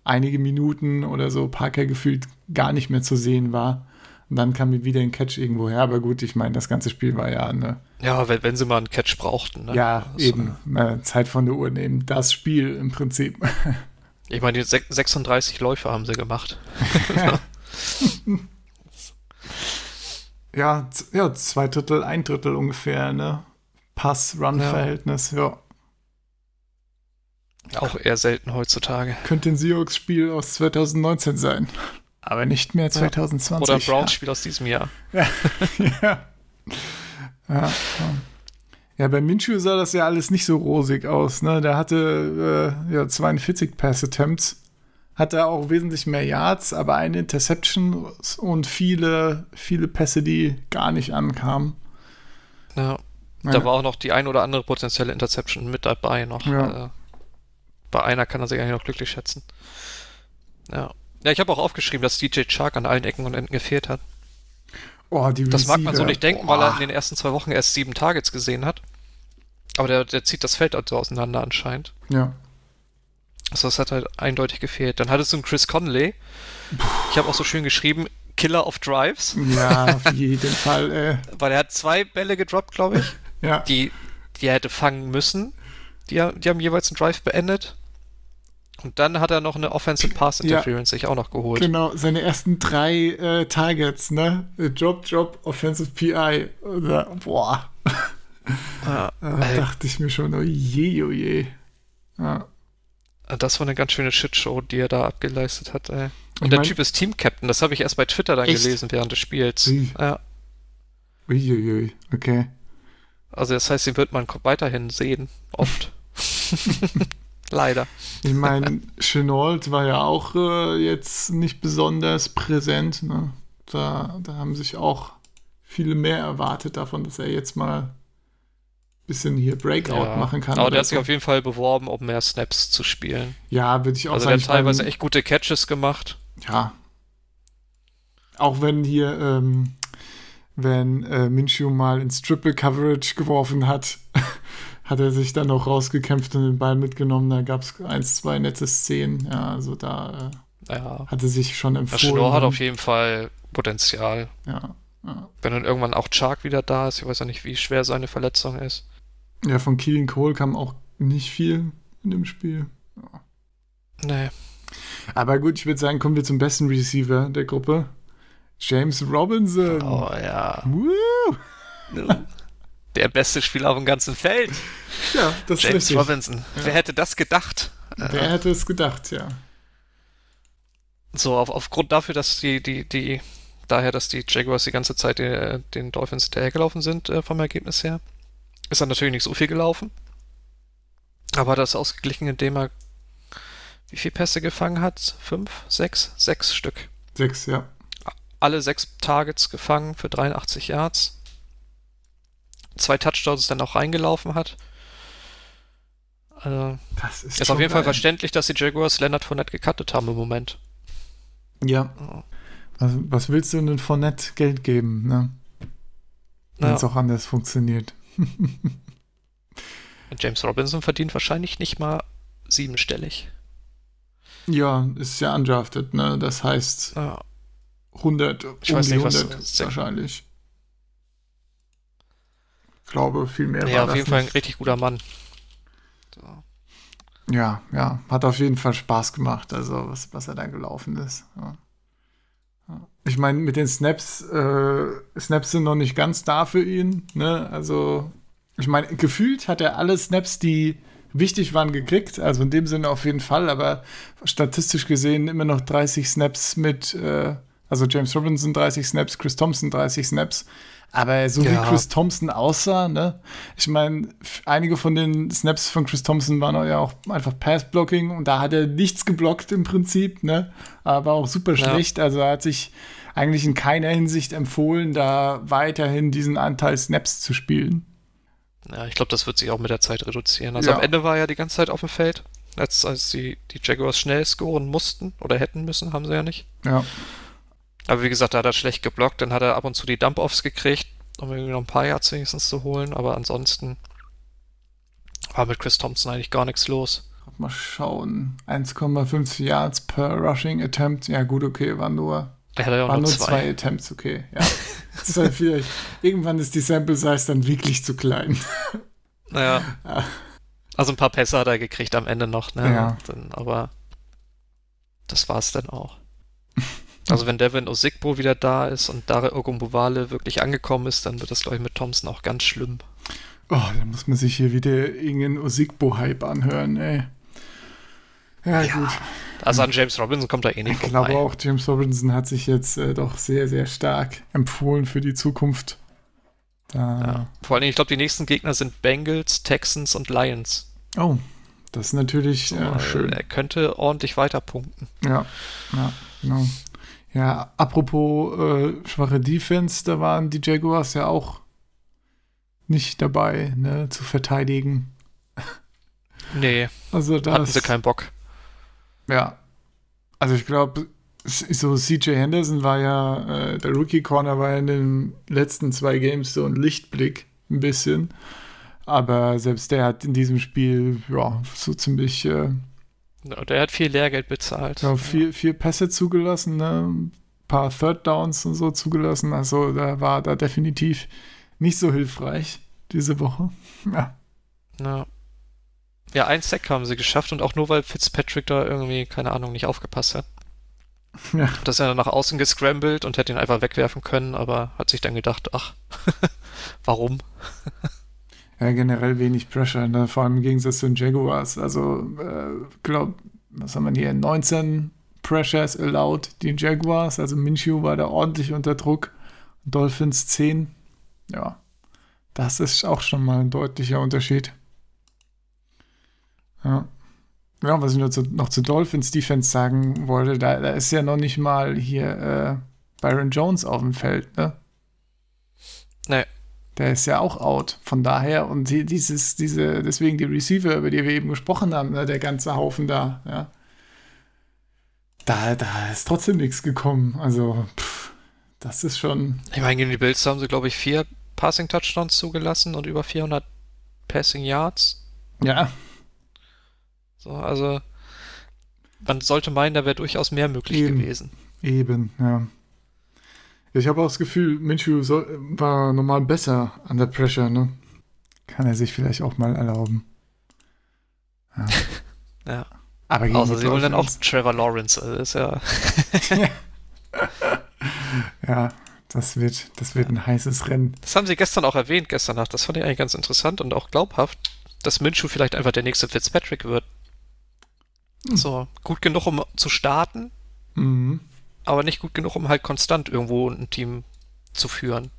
einige Minuten oder so Parker gefühlt gar nicht mehr zu sehen war. Und dann kam mir wieder ein Catch irgendwo her. Aber gut, ich meine, das ganze Spiel war ja eine. Ja, wenn, wenn sie mal einen Catch brauchten. Ne? Ja, Also, eben. Äh, Zeit von der Uhr nehmen. Das Spiel im Prinzip. Ich meine, die sech- 36 Läufe haben sie gemacht. ja, ja, zwei Drittel, ein Drittel ungefähr, ne? Pass-Run-Verhältnis, ja. Auch eher selten heutzutage. Könnte ein Seahawks-Spiel aus 2019 sein. Aber nicht mehr 2020. Oder ein Browns-Spiel aus diesem Jahr. ja. ja. Ja, ja, bei Minshew sah das ja alles nicht so rosig aus. Ne? Der hatte äh, ja, 42 Pass-Attempts, hatte auch wesentlich mehr Yards, aber eine Interception und viele, viele Pässe, die gar nicht ankamen. Ja. Ja. Da war auch noch die ein oder andere potenzielle Interception mit dabei noch. Ja. Äh, bei einer kann er sich eigentlich noch glücklich schätzen. Ja. Ja, ich habe auch aufgeschrieben, dass DJ Chark an allen Ecken und Enden gefehlt hat. Oh, die Das mag man so nicht denken, Boah. weil er in den ersten zwei Wochen erst sieben Targets gesehen hat. Aber der, der zieht das Feld also auseinander anscheinend. Ja. Also das hat halt eindeutig gefehlt. Dann hattest du einen Chris Conley. Ich habe auch so schön geschrieben, Killer of Drives, ja, auf jeden Fall. Äh, weil er hat zwei Bälle gedroppt, glaube ich, ja. die, die er hätte fangen müssen. Die, die haben jeweils einen Drive beendet. Und dann hat er noch eine Offensive Pass Ja. Interference sich auch noch geholt. Genau, seine ersten drei äh, Targets, ne? Äh, Drop, Drop, Offensive PI. Oder, boah. Ja, Da ey, dachte ich mir schon, oh je, oh je. Ja. das war eine ganz schöne Shitshow, die er da abgeleistet hat. Ey. Und Ich der mein- Typ ist Team-Captain, das habe ich erst bei Twitter dann Echt? gelesen während des Spiels. Ui. Ja, Uiuiui, okay. Also das heißt, den wird man weiterhin sehen, oft. Leider. Ich meine, Chenault war ja auch äh, jetzt nicht besonders präsent. Ne? Da, da haben sich auch viele mehr erwartet davon, dass er jetzt mal ein bisschen hier Breakout Ja. machen kann. Aber der hat sich so. auf jeden Fall beworben, um mehr Snaps zu spielen. Ja, würde ich auch Also der sagen. hat teilweise echt gute Catches gemacht. Ja. Auch wenn hier, ähm, wenn äh, Minshew mal ins Triple Coverage geworfen hat, hat er sich dann noch rausgekämpft und den Ball mitgenommen. Da gab es eins, zwei nette Szenen. Ja, also da äh, Ja. hatte sich schon Der empfohlen. Schnorr hat auf jeden Fall Potenzial. ja, ja. Wenn dann irgendwann auch Chark wieder da ist, ich weiß ja nicht, wie schwer seine Verletzung ist. ja, von Keelan Cole kam auch nicht viel in dem Spiel. Nee. Aber gut, ich würde sagen, kommen wir zum besten Receiver der Gruppe. James Robinson. Oh ja. Woo! Der beste Spieler auf dem ganzen Feld. Ja, das ist James richtig. Robinson. Wer hätte das gedacht? Wer hätte es gedacht, ja. So, auf, aufgrund dafür, dass die, die, die, daher, dass die Jaguars die ganze Zeit den, den Dolphins hinterhergelaufen sind, äh, vom Ergebnis her, ist er natürlich nicht so viel gelaufen. Aber das ausgeglichen, indem er wie viele Pässe gefangen hat? Fünf? Sechs? Sechs Stück. Sechs, ja. Alle sechs Targets gefangen für 83 Yards. Zwei Touchdowns dann auch reingelaufen hat. Also, Das ist, ist auf jeden Fall geil. verständlich, dass die Jaguars Leonard Fournette gecuttet haben im Moment. Ja. Was, was willst du denn Fournette Geld geben, ne? Wenn Ja. es auch anders funktioniert. James Robinson verdient wahrscheinlich nicht mal siebenstellig. Ja, ist ja undrafted, ne? Das heißt Ja, 100, Ich um weiß die nicht, was- 100 wahrscheinlich. Ich glaube, viel mehr ja war auf jeden Fall ein nicht. richtig guter Mann. So. Ja, ja, hat auf jeden Fall Spaß gemacht, also was, was er da gelaufen ist. Ja. Ich meine, mit den Snaps, äh, Snaps sind noch nicht ganz da für ihn, ne? Also, ich meine, gefühlt hat er alle Snaps, die wichtig waren, gekriegt, also in dem Sinne auf jeden Fall, aber statistisch gesehen immer noch 30 Snaps mit, äh, also James Robinson 30 Snaps, Chris Thompson 30 Snaps. Aber so Ja. wie Chris Thompson aussah, ne? Ich meine, einige von den Snaps von Chris Thompson waren ja auch einfach Pass-Blocking und da hat er nichts geblockt im Prinzip, ne? Aber auch super Ja. schlecht. Also er hat sich eigentlich in keiner Hinsicht empfohlen, da weiterhin diesen Anteil Snaps zu spielen. Ja, ich glaube, das wird sich auch mit der Zeit reduzieren. Also Ja. am Ende war er ja die ganze Zeit auf dem Feld. Als, als die, die Jaguars schnell scoren mussten oder hätten müssen, haben sie ja nicht. Ja. Aber wie gesagt, da hat er schlecht geblockt. Dann hat er ab und zu die Dump-Offs gekriegt, um irgendwie noch ein paar Yards wenigstens zu holen. Aber ansonsten war mit Chris Thompson eigentlich gar nichts los. mal schauen. 1,5 Yards per Rushing Attempt. Ja, gut, okay, war nur, ja auch war nur nur zwei. zwei Attempts, okay. Ja. Das ist halt vielleicht, irgendwann ist die Sample Size dann wirklich zu klein. Naja. Also ein paar Pässe hat er gekriegt am Ende noch, ne? Ja. Dann, aber das war's dann auch. Also wenn Devin Osigbo wieder da ist und Dare Ogumbowale wirklich angekommen ist, dann wird das, glaube ich, mit Thompson auch ganz schlimm. Oh, da muss man sich hier wieder irgendeinen Osigbo-Hype anhören, ey. Ja, Ja, gut. Also an James Robinson kommt er eh nicht Ich glaube vorbei. auch, James Robinson hat sich jetzt äh, doch sehr, sehr stark empfohlen für die Zukunft. Da, Ja. Vor allem, ich glaube, die nächsten Gegner sind Bengals, Texans und Lions. Oh, das ist natürlich äh, Äh, schön. Er könnte ordentlich weiter punkten. Ja, ja, genau. Ja, apropos äh, schwache Defense, da waren die Jaguars ja auch nicht dabei, ne, zu verteidigen. Nee, Also das, hatten sie keinen Bock. Ja. Also ich glaube, so CJ Henderson war ja, äh, der Rookie Corner war ja in den letzten zwei Games so ein Lichtblick, ein bisschen. Aber selbst der hat in diesem Spiel, ja, so ziemlich äh, Ja, Der hat viel Lehrgeld bezahlt. ja, vier, vier Pässe zugelassen, ne? ein paar Third Downs und so zugelassen. Also da war da definitiv nicht so hilfreich diese Woche. Ja. Ja. Ja, ein Sack haben sie geschafft und auch nur, weil Fitzpatrick da irgendwie, keine Ahnung, nicht aufgepasst hat. Ja. Das ist ja nach außen gescrambled und hätte ihn einfach wegwerfen können, aber hat sich dann gedacht, ach, warum? Ja, generell wenig Pressure, ne? vor allem im Gegensatz zu den Jaguars. Also, äh, glaub, was haben wir hier? 19 Pressures allowed, die Jaguars. Also Minshew war da ordentlich unter Druck. Dolphins 10. Ja, das ist auch schon mal ein deutlicher Unterschied. Ja. Ja, was ich noch zu, noch zu Dolphins Defense sagen wollte, da, da ist ja noch nicht mal hier äh, Byron Jones auf dem Feld, ne? Nee. Der ist ja auch out. Von daher, und die, dieses, diese, deswegen die Receiver, über die wir eben gesprochen haben, ne, der ganze Haufen da, ja. Da, da ist trotzdem nichts gekommen. Also, pff, das ist schon. Ich meine, gegen die Bills haben sie, glaube ich, vier Passing-Touchdowns zugelassen und über 400 Passing Yards. Ja, So, also, man sollte meinen, da wäre durchaus mehr möglich Eben. gewesen. eben, ja. Ich habe auch das Gefühl, Minshew soll, war normal besser an der Pressure, ne? Kann er sich vielleicht auch mal erlauben. Ja. Ja. Aber gegen Außer sie holen dann auch Trevor Lawrence. Also das ist ja. Ja, das wird, das wird ein heißes Rennen. Das haben sie gestern auch erwähnt, gestern Nacht. Das fand ich eigentlich ganz interessant und auch glaubhaft, dass Minshew vielleicht einfach der nächste Fitzpatrick wird. So, gut genug, um zu starten, Mhm. Aber nicht gut genug, um halt konstant irgendwo ein Team zu führen.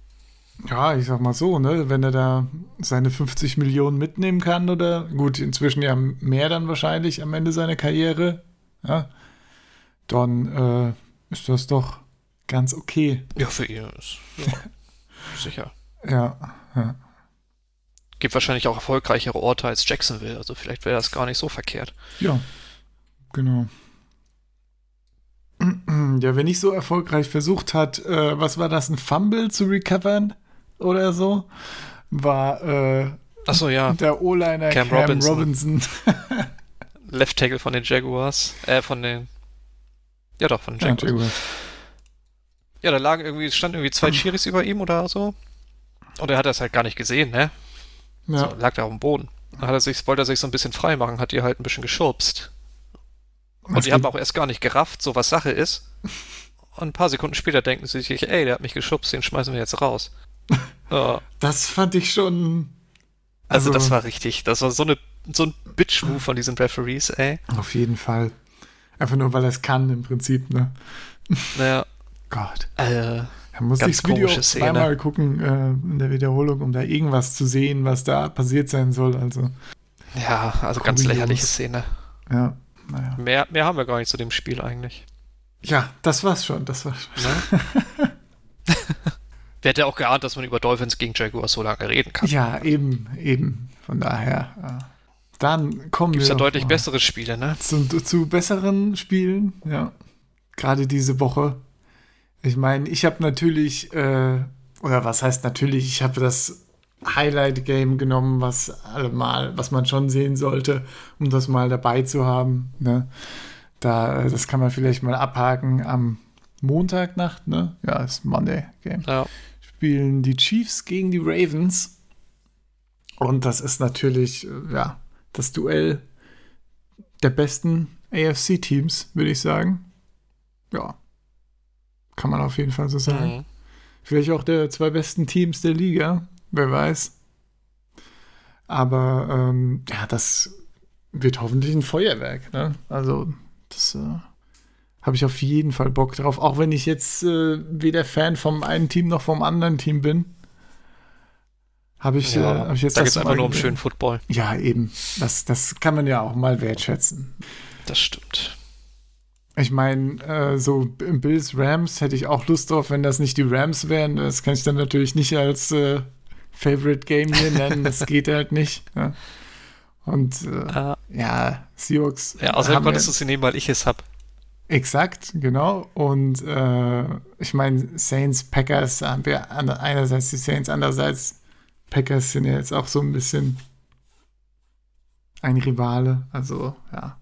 Ja, ich sag mal so, ne, wenn er da seine 50 Millionen mitnehmen kann oder gut, inzwischen ja mehr dann wahrscheinlich am Ende seiner Karriere, ja, dann äh, ist das doch ganz okay. Ja, für ihn ist. Ja, sicher. Ja, ja. Gibt wahrscheinlich auch erfolgreichere Orte als Jacksonville, also vielleicht wäre das gar nicht so verkehrt. Ja, genau. Ja, wenn nicht so erfolgreich versucht hat, äh, was war das, ein Fumble zu recovern oder so, war äh, Achso, ja. der O-Liner Cam Cam, Robinson. Robinson. Left Tackle von den Jaguars. Äh, von den. Ja, doch, von den Ja, Jaguars. Jaguars. Ja, da lagen irgendwie, es standen irgendwie zwei Chiris über ihm oder so. Und er hat das halt gar nicht gesehen, ne? Ja. So, lag da auf dem Boden. Dann hat er sich, wollte er sich so ein bisschen frei machen, hat die halt ein bisschen geschubst. Und Das die haben auch erst gar nicht gerafft, so was Sache ist. Und ein paar Sekunden später denken sie sich, ey, der hat mich geschubst, den schmeißen wir jetzt raus. Ja, Das fand ich schon. also, das war richtig. Das war so, eine, so ein Bitch-Move von diesen Referees, ey. Auf jeden Fall. Einfach nur, weil er es kann, im Prinzip, ne? Naja, Gott. äh, Er muss Ganz das Video zweimal gucken äh, in der Wiederholung, um da irgendwas zu sehen, was da passiert sein soll. Also, ja, also ganz lächerliche Szene. ja, naja. Mehr, mehr haben wir gar nicht zu dem Spiel eigentlich. Ja, das war's schon. Das war's schon. Ne? Wer hätte auch geahnt, dass man über Dolphins gegen Jaguars so lange reden kann? Ja, eben, eben. Von daher. Ja. Dann kommen Gibt es wir ja deutlich bessere Spiele, ne? zu, zu besseren Spielen. Ja, gerade diese Woche. Ich meine, ich habe natürlich, äh, oder was heißt natürlich, ich habe das Highlight-Game genommen, was allemal, was man schon sehen sollte, um das mal dabei zu haben. Ne? Da, das kann man vielleicht mal abhaken am Montagnacht, ne? Ja, ist Monday Game. Ja. Spielen die Chiefs gegen die Ravens. Und das ist natürlich, äh, ja, das Duell der besten AFC-Teams, würde ich sagen. Ja. Kann man auf jeden Fall so sagen. Mhm. Vielleicht auch der zwei besten Teams der Liga, wer weiß. Aber ähm, ja, das wird hoffentlich ein Feuerwerk. Ne? Also, das äh, habe ich auf jeden Fall Bock drauf. Auch wenn ich jetzt äh, weder Fan vom einen Team noch vom anderen Team bin. Habe ich, äh, hab ich jetzt da das geht es einfach nur um schönen Football. Ja, eben. Das, das kann man ja auch mal wertschätzen. Das stimmt. Ich meine, äh, so Bills Rams hätte ich auch Lust drauf, wenn das nicht die Rams wären. Das kann ich dann natürlich nicht als äh, Favorite Game hier nennen. Das geht halt nicht. Ja. Und äh, Ah. ja, Seahawks. Ja, außerdem konntest du sie nehmen, weil ich es hab. Exakt, genau. Und äh, ich meine, Saints, Packers haben wir an- einerseits die Saints, andererseits Packers sind ja jetzt auch so ein bisschen ein Rivale. Also, ja.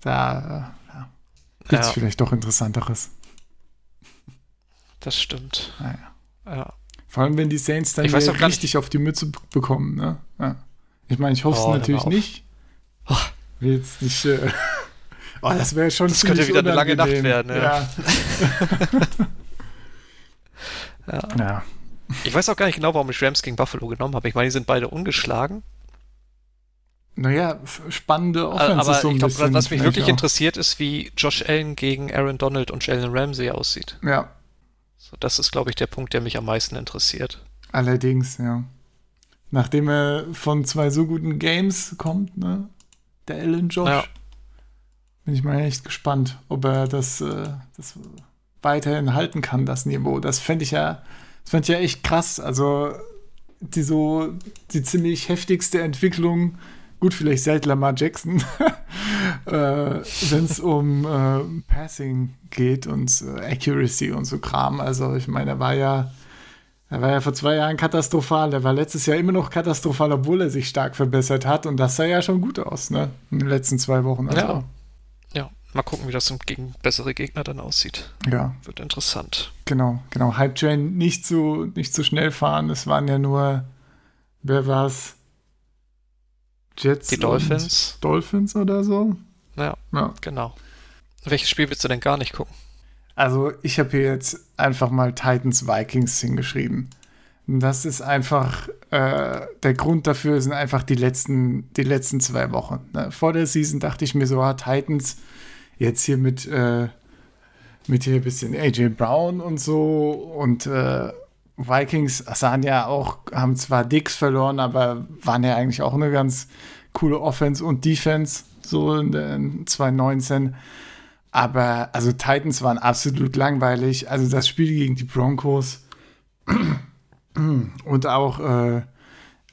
Da äh, ja, gibt es Ja, vielleicht doch Interessanteres. das stimmt. Naja. Ja. Vor allem, wenn die Saints dann Ich weiß wieder auch gar richtig auf die Mütze bekommen. Ne? Ja. Ich meine, ich hoffe es Oh, natürlich nicht. Oh. Will jetzt nicht. Äh, oh, das wäre schon. Das könnte wieder eine lange Nacht unangenehm. werden, ja. Ja. Ja. Ich weiß auch gar nicht genau, warum ich Rams gegen Buffalo genommen habe. Ich meine, die sind beide ungeschlagen. Naja, spannende Aber Offenses so ich glaube, was mich wirklich auch. interessiert, ist, wie Josh Allen gegen Aaron Donald und Jalen Ramsey aussieht. Ja, So, das ist, glaube ich, der Punkt, der mich am meisten interessiert. allerdings, ja. Nachdem er von zwei so guten Games kommt, ne? Der Allen Josh. Ja. Bin ich mal echt gespannt, ob er das, äh, das weiterhin halten kann, das Niveau. Das fände ich ja, das fände ich ja echt krass. Also, die so, die ziemlich heftigste Entwicklung, gut, vielleicht seit Lamar Jackson, äh, wenn es um äh, Passing geht und äh, Accuracy und so Kram. Also, ich meine, er war ja, er war ja vor zwei Jahren katastrophal. Er war letztes Jahr immer noch katastrophal, obwohl er sich stark verbessert hat. Und das sah ja schon gut aus, ne? In den letzten zwei Wochen. Also, Ja. Ja, mal gucken, wie das gegen bessere Gegner dann aussieht. ja. Wird interessant. Genau, genau. Hype Train nicht so, nicht so schnell fahren. Es waren ja nur, wer war's? Jets. Die Dolphins. Dolphins oder so. Ja, Ja. genau. Welches Spiel willst du denn gar nicht gucken? Also, ich habe hier jetzt einfach mal Titans Vikings hingeschrieben. Und Das ist einfach, äh, der Grund dafür sind einfach die letzten, die letzten zwei Wochen. Ne? Vor der Season dachte ich mir so, ah, Titans jetzt hier mit, äh, mit hier ein bisschen AJ Brown und so und äh, Vikings sahen ja auch, haben zwar Dicks verloren, aber waren ja eigentlich auch eine ganz coole Offense und Defense, so in, in 2019. Aber also Titans waren absolut langweilig. Also das Spiel gegen die Broncos und auch, äh,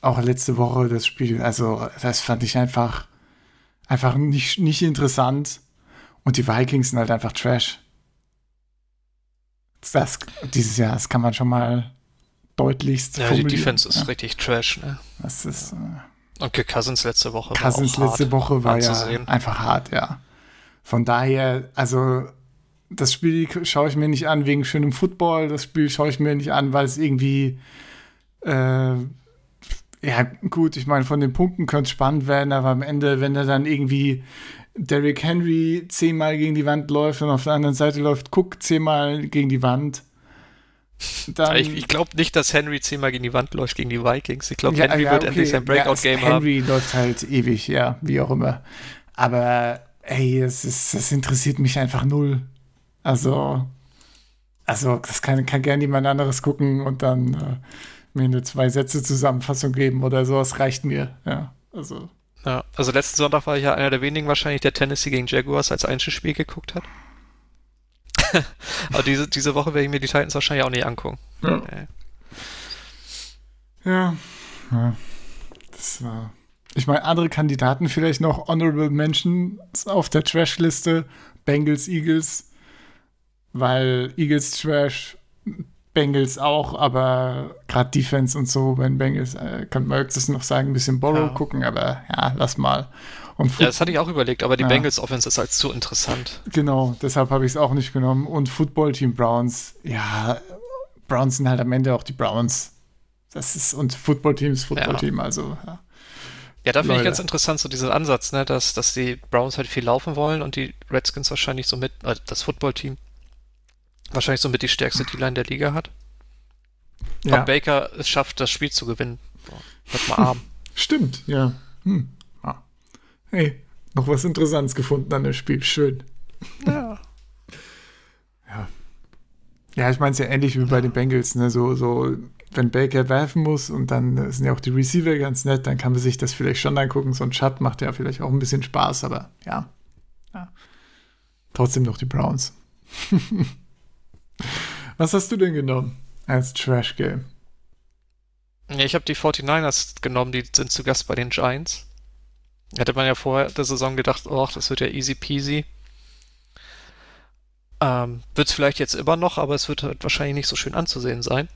auch letzte Woche das Spiel, also das fand ich einfach, einfach nicht, nicht interessant. Und die Vikings sind halt einfach Trash. Das, dieses Jahr, das kann man schon mal deutlichst Ja, die. Defense ist Ja, richtig trash, ne? das ist, äh, Und Kirk Cousins letzte Woche Cousins war auch letzte hart Woche war ja einfach hart, ja. Von daher, also das Spiel schaue ich mir nicht an wegen schönem Football, das Spiel schaue ich mir nicht an, weil es irgendwie äh, ja gut, ich meine, von den Punkten könnte es spannend werden, aber am Ende, wenn er dann irgendwie Derrick Henry zehnmal gegen die Wand läuft und auf der anderen Seite läuft Cook zehnmal gegen die Wand, dann Ich, ich glaube nicht, dass Henry zehnmal gegen die Wand läuft gegen die Vikings. Ich glaube, Ja, Henry ja, wird okay. endlich sein Breakout-Game ja, haben. Henry läuft halt ewig, ja, wie auch immer. Aber ey, es ist, das interessiert mich einfach null. Also, also das kann, kann gerne jemand anderes gucken und dann äh, mir eine zwei Sätze Zusammenfassung geben oder so. Das reicht mir. Ja, also Ja, also letzten Sonntag war ich ja einer der wenigen wahrscheinlich, der Tennessee gegen Jaguars als Einzelspiel geguckt hat. Aber diese, diese Woche werde ich mir die Titans wahrscheinlich auch nicht angucken. Ja. Äh, Ja. ja. Das war. Ich meine, andere Kandidaten vielleicht noch Honorable Mentions auf der Trash-Liste. Bengals, Eagles. Weil Eagles Trash, Bengals auch, aber gerade Defense und so bei den Bengals, äh, kann man das noch sagen, ein bisschen Borrow Ja. gucken, aber ja, lass mal. Und Ja, das hatte ich auch überlegt, aber die Ja. Bengals Offense ist halt zu interessant. Genau, deshalb habe ich es auch nicht genommen. Und Football Team Browns, ja, Browns sind halt am Ende auch die Browns. Das ist, und Football Team ist Football Team, also ja. Ja, da finde ich ganz interessant, so diesen Ansatz, ne, dass, dass die Browns halt viel laufen wollen und die Redskins wahrscheinlich so mit, äh, das Footballteam wahrscheinlich so mit die stärkste D-Line der Liga hat. ja. Ob Baker es schafft, das Spiel zu gewinnen. Wird mal arm. Stimmt, ja. Hm. Ah. Hey, noch was Interessantes gefunden an dem Spiel. Schön. ja. Ja, ich meine es ja ähnlich wie bei den Bengals, ne? So, so, wenn Baker werfen muss und dann sind ja auch die Receiver ganz nett, dann kann man sich das vielleicht schon angucken. So ein Chat macht ja vielleicht auch ein bisschen Spaß, aber ja. ja. Trotzdem noch die Browns. was hast du denn genommen als Trash Game? Ja, ich habe die 49ers genommen, die sind zu Gast bei den Giants. Hätte man ja vorher der Saison gedacht, oh, das wird ja easy peasy. Ähm, wird es vielleicht jetzt immer noch, aber es wird halt wahrscheinlich nicht so schön anzusehen sein.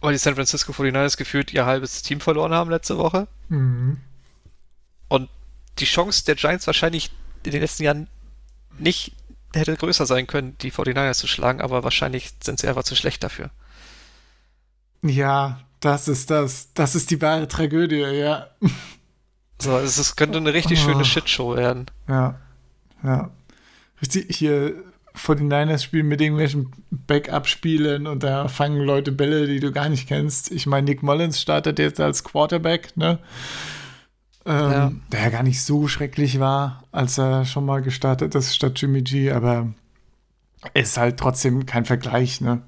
Weil die San Francisco 49ers gefühlt ihr halbes Team verloren haben letzte Woche. Mhm. Und die Chance der Giants wahrscheinlich in den letzten Jahren nicht hätte größer sein können, die 49ers zu schlagen, aber wahrscheinlich sind sie einfach zu schlecht dafür. Ja, das ist das. Das ist die wahre Tragödie, ja. So, es ist- könnte eine richtig Oh. schöne Shitshow werden. Ja, ja. Richtig, hier 49ers spielen mit irgendwelchen Backup-Spielen und da fangen Leute Bälle, die du gar nicht kennst. Ich meine, Nick Mullins startet jetzt als Quarterback, ne? Ähm, Ja. Der ja gar nicht so schrecklich war, als er schon mal gestartet ist statt Jimmy G, aber ist halt trotzdem kein Vergleich, ne?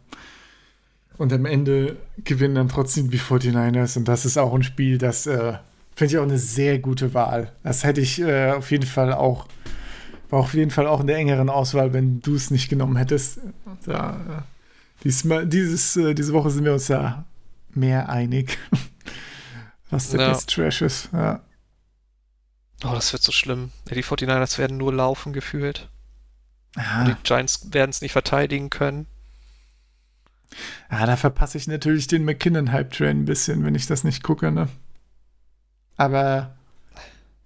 Und am Ende gewinnen dann trotzdem die 49ers und das ist auch ein Spiel, das äh, finde ich auch eine sehr gute Wahl. Das hätte ich äh, auf jeden Fall auch, war auf jeden Fall auch in der engeren Auswahl, wenn du es nicht genommen hättest. Da, äh, diesmal, dieses, äh, diese Woche sind wir uns ja mehr einig, was der Ja. Best Trash ist. Ja. Oh, das wird so schlimm. Ja, die 49ers werden nur laufen gefühlt. Ah, Die Giants werden es nicht verteidigen können. ah, da verpasse ich natürlich den McKinnon-Hype-Train ein bisschen, wenn ich das nicht gucke, ne? Aber,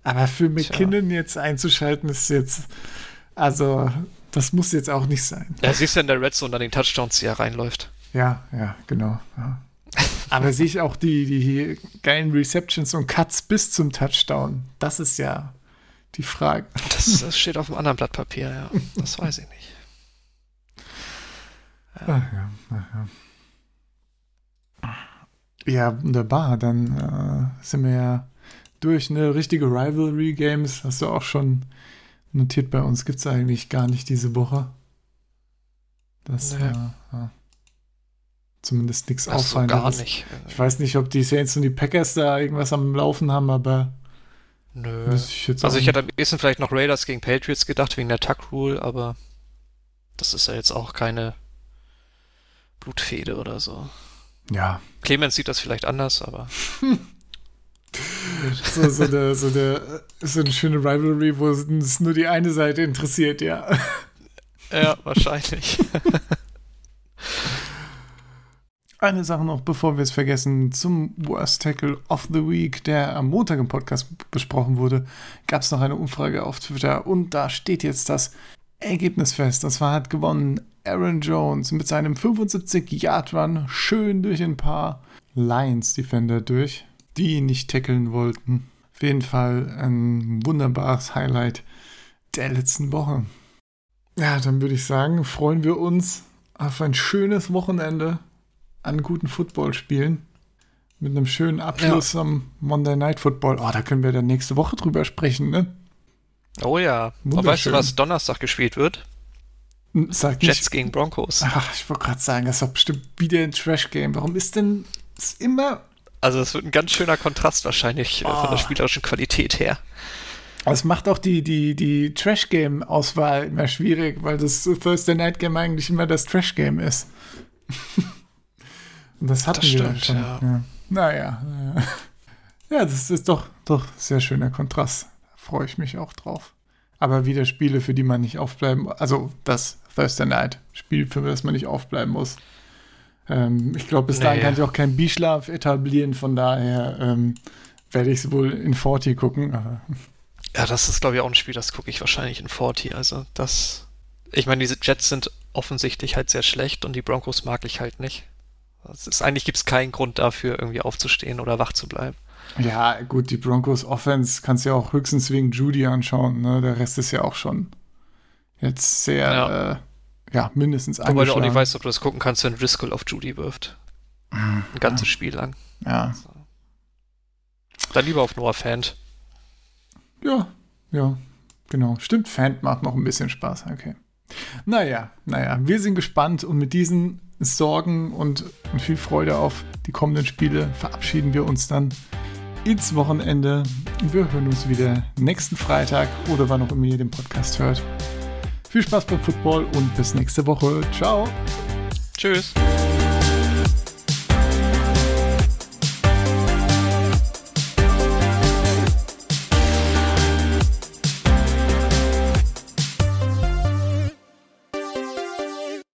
aber für McKinnon jetzt einzuschalten, ist jetzt, also, das muss jetzt auch nicht sein. Ja, siehst du in der Red Zone an den Touchdowns, die er reinläuft. Ja, ja, genau. Ja. Aber sehe ich auch die, die geilen Receptions und Cuts bis zum Touchdown. Das ist ja die Frage. Das, das steht auf einem anderen Blatt Papier, ja. Das weiß ich nicht. Ach ja, ach ja. ja, wunderbar. Dann äh, sind wir ja durch eine richtige Rivalry Games. Hast du auch schon notiert bei uns. Gibt es eigentlich gar nicht diese Woche. Das Nee. äh, ja. Zumindest nichts Ach so, gar nicht. Ich weiß nicht, ob die Saints und die Packers da irgendwas am Laufen haben, aber Nö. ich Also ich hätte am ehesten vielleicht noch Raiders gegen Patriots gedacht, wegen der Tuck Rule, aber das ist ja jetzt auch keine Blutfede oder so. Ja, Clemens sieht das vielleicht anders, aber so, so, eine, so, eine, so eine schöne Rivalry, wo es nur die eine Seite interessiert, ja. ja, wahrscheinlich. Eine Sache noch, bevor wir es vergessen, zum Worst Tackle of the Week, der am Montag im Podcast besprochen wurde, gab es noch eine Umfrage auf Twitter und da steht jetzt das Ergebnis fest. Und zwar hat gewonnen Aaron Jones mit seinem 75-Yard-Run schön durch ein paar Lions-Defender durch, die ihn nicht tackeln wollten. Auf jeden Fall ein wunderbares Highlight der letzten Woche. Ja, dann würde ich sagen, freuen wir uns auf ein schönes Wochenende an guten Footballspielen. Mit einem schönen Abschluss am Monday Night Football. Oh, da können wir dann nächste Woche drüber sprechen, ne? Oh ja. Und weißt du, was Donnerstag gespielt wird? Sag Jets nicht. gegen Broncos. Ach, ich wollte gerade sagen, das ist doch bestimmt wieder ein Trash-Game. Warum ist denn es immer. Also es wird ein ganz schöner Kontrast wahrscheinlich äh, von Oh. der spielerischen Qualität her. Das macht auch die, die, die Trash-Game-Auswahl immer schwierig, weil das Thursday Night Game eigentlich immer das Trash-Game ist. Das hatten Das wir stimmt, schon. ja. Ja. Naja, naja. Ja, das ist doch, doch sehr schöner Kontrast. Da freue ich mich auch drauf. Aber wieder Spiele, für die man nicht aufbleiben, also das Thursday Night. Spiel, für das man nicht aufbleiben muss. Ähm, ich glaube, bis dahin Nee. kann sich auch kein Bischlaf etablieren, von daher ähm, werde ich es wohl in 40 gucken. Ja, das ist, glaube ich, auch ein Spiel, das gucke ich wahrscheinlich in 40. Also, das. Ich meine, diese Jets sind offensichtlich halt sehr schlecht und die Broncos mag ich halt nicht. Das ist, eigentlich gibt es keinen Grund dafür, irgendwie aufzustehen oder wach zu bleiben. ja, gut, die Broncos Offense kannst du ja auch höchstens wegen Judy anschauen. Ne? Der Rest ist ja auch schon jetzt sehr, Ja. äh, ja, mindestens Wobei du auch nicht weißt, ob du das gucken kannst, wenn Driscoll auf Judy wirft. Ein ganzes Spiel lang. Ja, Dann lieber auf Noah Fant. ja, ja, genau. Stimmt, Fan macht noch ein bisschen Spaß. Okay. Naja, naja, wir sind gespannt und mit diesen Sorgen und, und viel Freude auf die kommenden Spiele verabschieden wir uns dann ins Wochenende. Wir hören uns wieder nächsten Freitag oder wann auch immer ihr den Podcast hört. Viel Spaß beim Football und bis nächste Woche. Ciao. Tschüss.